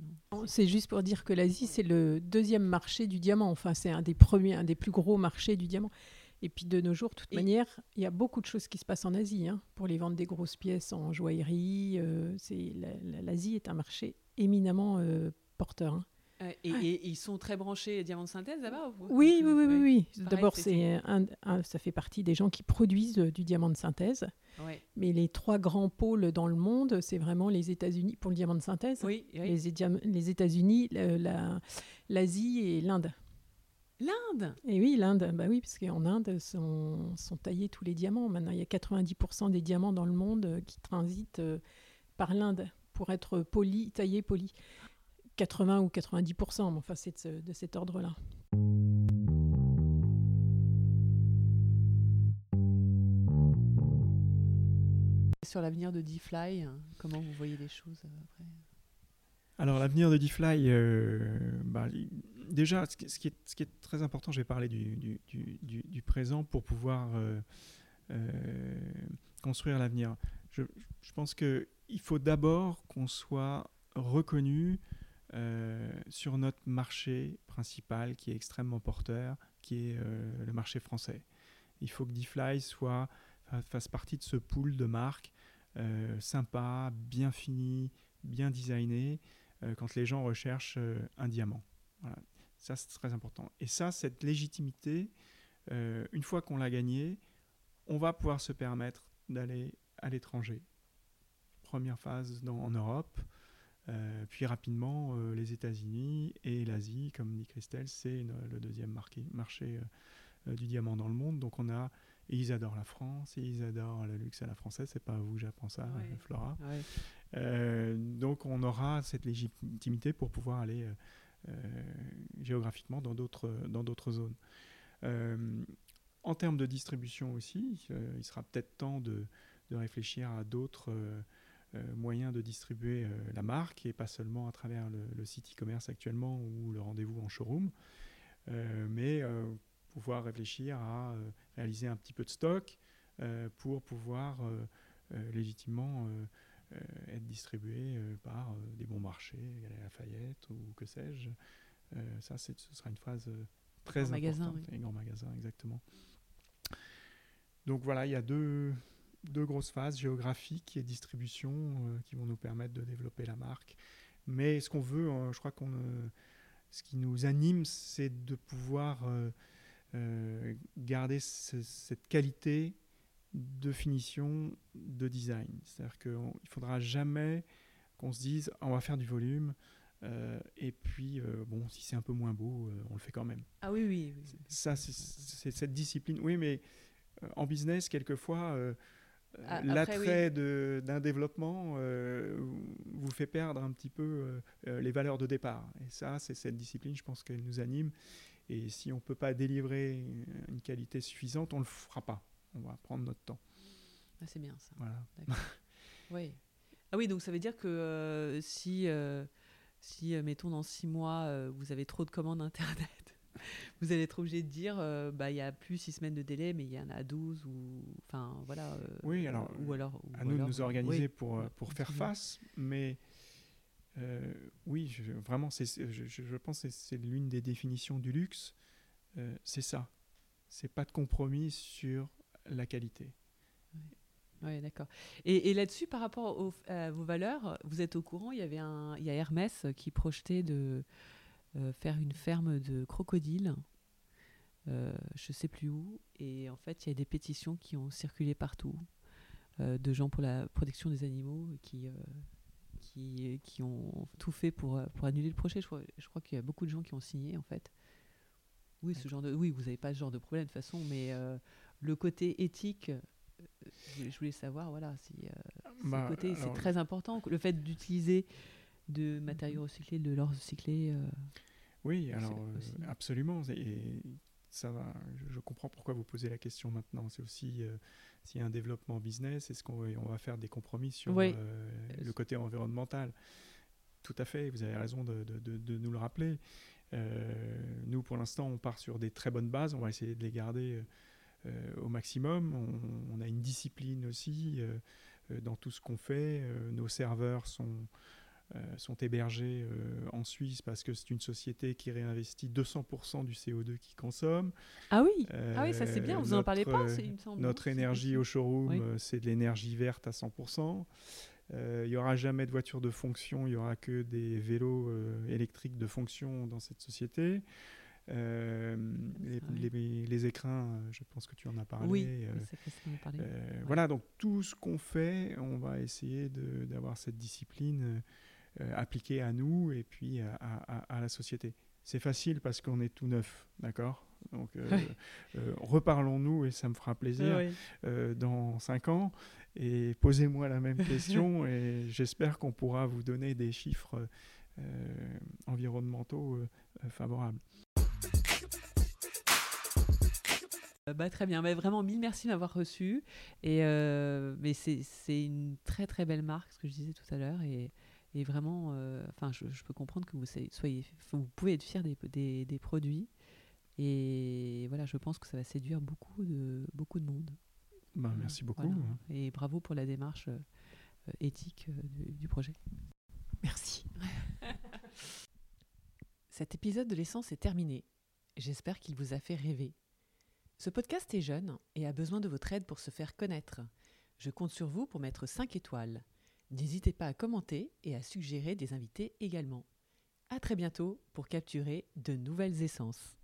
C'est juste pour dire que l'Asie, c'est le deuxième marché du diamant. Enfin, c'est un des premiers, un des plus gros marchés du diamant. Et puis de nos jours, de toute manière, il y a beaucoup de choses qui se passent en Asie. Hein, pour les vendre des grosses pièces en joaillerie, euh, l'Asie est un marché éminemment euh, porteur. Hein. et, ils sont très branchés diamants de synthèse là-bas Oui, oui, oui, oui. oui. D'abord, c'est ça fait partie des gens qui produisent du diamant de synthèse. Mais les trois grands pôles dans le monde, c'est vraiment les États-Unis pour le diamant de synthèse. Oui, Les, les États-Unis, l'Asie et l'Inde. L'Inde Et oui, l'Inde, bah oui, parce qu'en Inde sont, sont, taillés tous les diamants. Maintenant, il y a 90% des diamants dans le monde qui transitent euh, par l'Inde pour être polis, taillés, polis. 80 ou 90%, mais enfin, c'est de cet ordre-là. sur l'avenir de DeFly, hein, comment vous voyez les choses euh, après? Alors l'avenir de DeFly, euh, bah, déjà, ce qui, est, très important, je vais parler du, du, présent pour pouvoir euh, construire l'avenir. Je, pense qu'il faut d'abord qu'on soit reconnu sur notre marché principal qui est extrêmement porteur, qui est le marché français. Il faut que DeFly soit fasse partie de ce pool de marques euh, sympa, bien fini, bien designé, euh, quand les gens recherchent euh, un diamant. Voilà. Ça, c'est très important. Et ça, cette légitimité, une fois qu'on l'a gagnée, on va pouvoir se permettre d'aller à l'étranger. Première phase en Europe, puis rapidement les États-Unis et l'Asie, comme dit Christelle, c'est le deuxième marché du diamant dans le monde. Donc on a et ils adorent la France, et ils adorent le luxe à la française. C'est pas à vous, j'apprends ça, Flora. Euh, donc on aura cette légitimité pour pouvoir aller euh, euh, géographiquement dans d'autres dans d'autres zones. en termes de distribution aussi, il sera peut-être temps de, de, réfléchir à d'autres moyens de distribuer la marque et pas seulement à travers le, le site e-commerce actuellement ou le rendez-vous en showroom, mais pouvoir réfléchir à euh, réaliser un petit peu de stock euh, pour pouvoir euh, légitimement être distribué par des bons marchés, la Lafayette ou que sais-je. ça, ce sera une phase très importante. Magasin, oui. grands magasins, exactement. Donc voilà, il y a deux, deux grosses phases, géographique et distribution, qui vont nous permettre de développer la marque. Mais ce qu'on veut, je crois qu'on, ce qui nous anime, c'est de pouvoir euh, garder cette qualité de finition, de design. C'est-à-dire qu'il ne faudra jamais qu'on se dise on va faire du volume euh, et puis euh, bon si c'est un peu moins beau on le fait quand même. Ah oui oui. Ça c'est cette discipline. Oui mais en business quelquefois ah, l'attrait d'un développement vous fait perdre un petit peu les valeurs de départ. Et ça c'est cette discipline je pense qu'elle nous anime et si on ne peut pas délivrer une qualité suffisante, on ne le fera pas. On va prendre notre temps. Ah, c'est bien ça. Voilà. [laughs] oui. Ah oui, donc ça veut dire que euh, si, euh, si euh, mettons, dans six mois, vous avez trop de commandes Internet, [laughs] vous allez être obligé de dire, bah, il y a plus six semaines de délai, mais il y en a 12 ou... Enfin, voilà. oui, alors, ou alors à nous de nous organiser pour, pour faire face, mais euh, oui, vraiment, je, pense que c'est l'une des définitions du luxe. Euh, c'est ça. C'est pas de compromis sur la qualité. Oui, d'accord. Et, là-dessus, par rapport à vos valeurs, vous êtes au courant, il y avait un, il y a Hermès qui projetait de euh, faire une ferme de crocodiles, je sais plus où, et en fait, il y a des pétitions qui ont circulé partout de gens pour la protection des animaux qui qui, qui ont tout fait pour, pour annuler le projet. Je crois, je crois qu'il y a beaucoup de gens qui ont signé, en fait. Oui, ce genre de, oui, vous n'avez pas ce genre de problème de toute façon, mais le côté éthique, je voulais savoir, voilà, si bah, côté, c'est très important, le fait d'utiliser de matériaux recyclés, de l'or recyclé. oui, alors absolument. Et ça va, je comprends pourquoi vous posez la question maintenant. C'est aussi s'il y a un développement business, est-ce qu'on on va faire des compromis sur le côté environnemental? Tout à fait, vous avez raison de, de, de nous le rappeler. nous, pour l'instant, on part sur des très bonnes bases. On va essayer de les garder euh, au maximum. On, a une discipline aussi euh, euh, dans tout ce qu'on fait. nos serveurs sont, sont hébergés en Suisse parce que c'est une société qui réinvestit 200% du CO2 qu'ils consomme. Ah oui, ah oui ça c'est bien, vous n'en parlez pas, Notre énergie au showroom, c'est de l'énergie verte à 100%. Il n'y aura jamais de voiture de fonction, il n'y aura que des vélos électriques de fonction dans cette société. Euh, les, écrins, euh, je pense que tu en as parlé. Oui, euh, Voilà, donc tout ce qu'on fait, on va essayer d'avoir cette discipline appliquée à nous et puis à, la société. C'est facile parce qu'on est tout neuf, d'accord? Donc reparlons-nous et ça me fera plaisir dans cinq ans et posez-moi la même question [laughs] et j'espère qu'on pourra vous donner des chiffres environnementaux favorables. Euh, bah, très bien, mais vraiment mille merci de m'avoir reçu. Et euh, mais c'est une très très belle marque, ce que je disais tout à l'heure, et, et, vraiment, euh, enfin, je, peux comprendre que vous soyez, vous pouvez être fier des, des, des, produits, et voilà, je pense que ça va séduire beaucoup de beaucoup de monde. Bah, merci beaucoup. Et bravo pour la démarche éthique du, du projet. Merci. [laughs] Cet épisode de l'essence est terminé. J'espère qu'il vous a fait rêver. Ce podcast est jeune et a besoin de votre aide pour se faire connaître. Je compte sur vous pour mettre 5 étoiles. N'hésitez pas à commenter et à suggérer des invités également. À très bientôt pour capturer de nouvelles essences.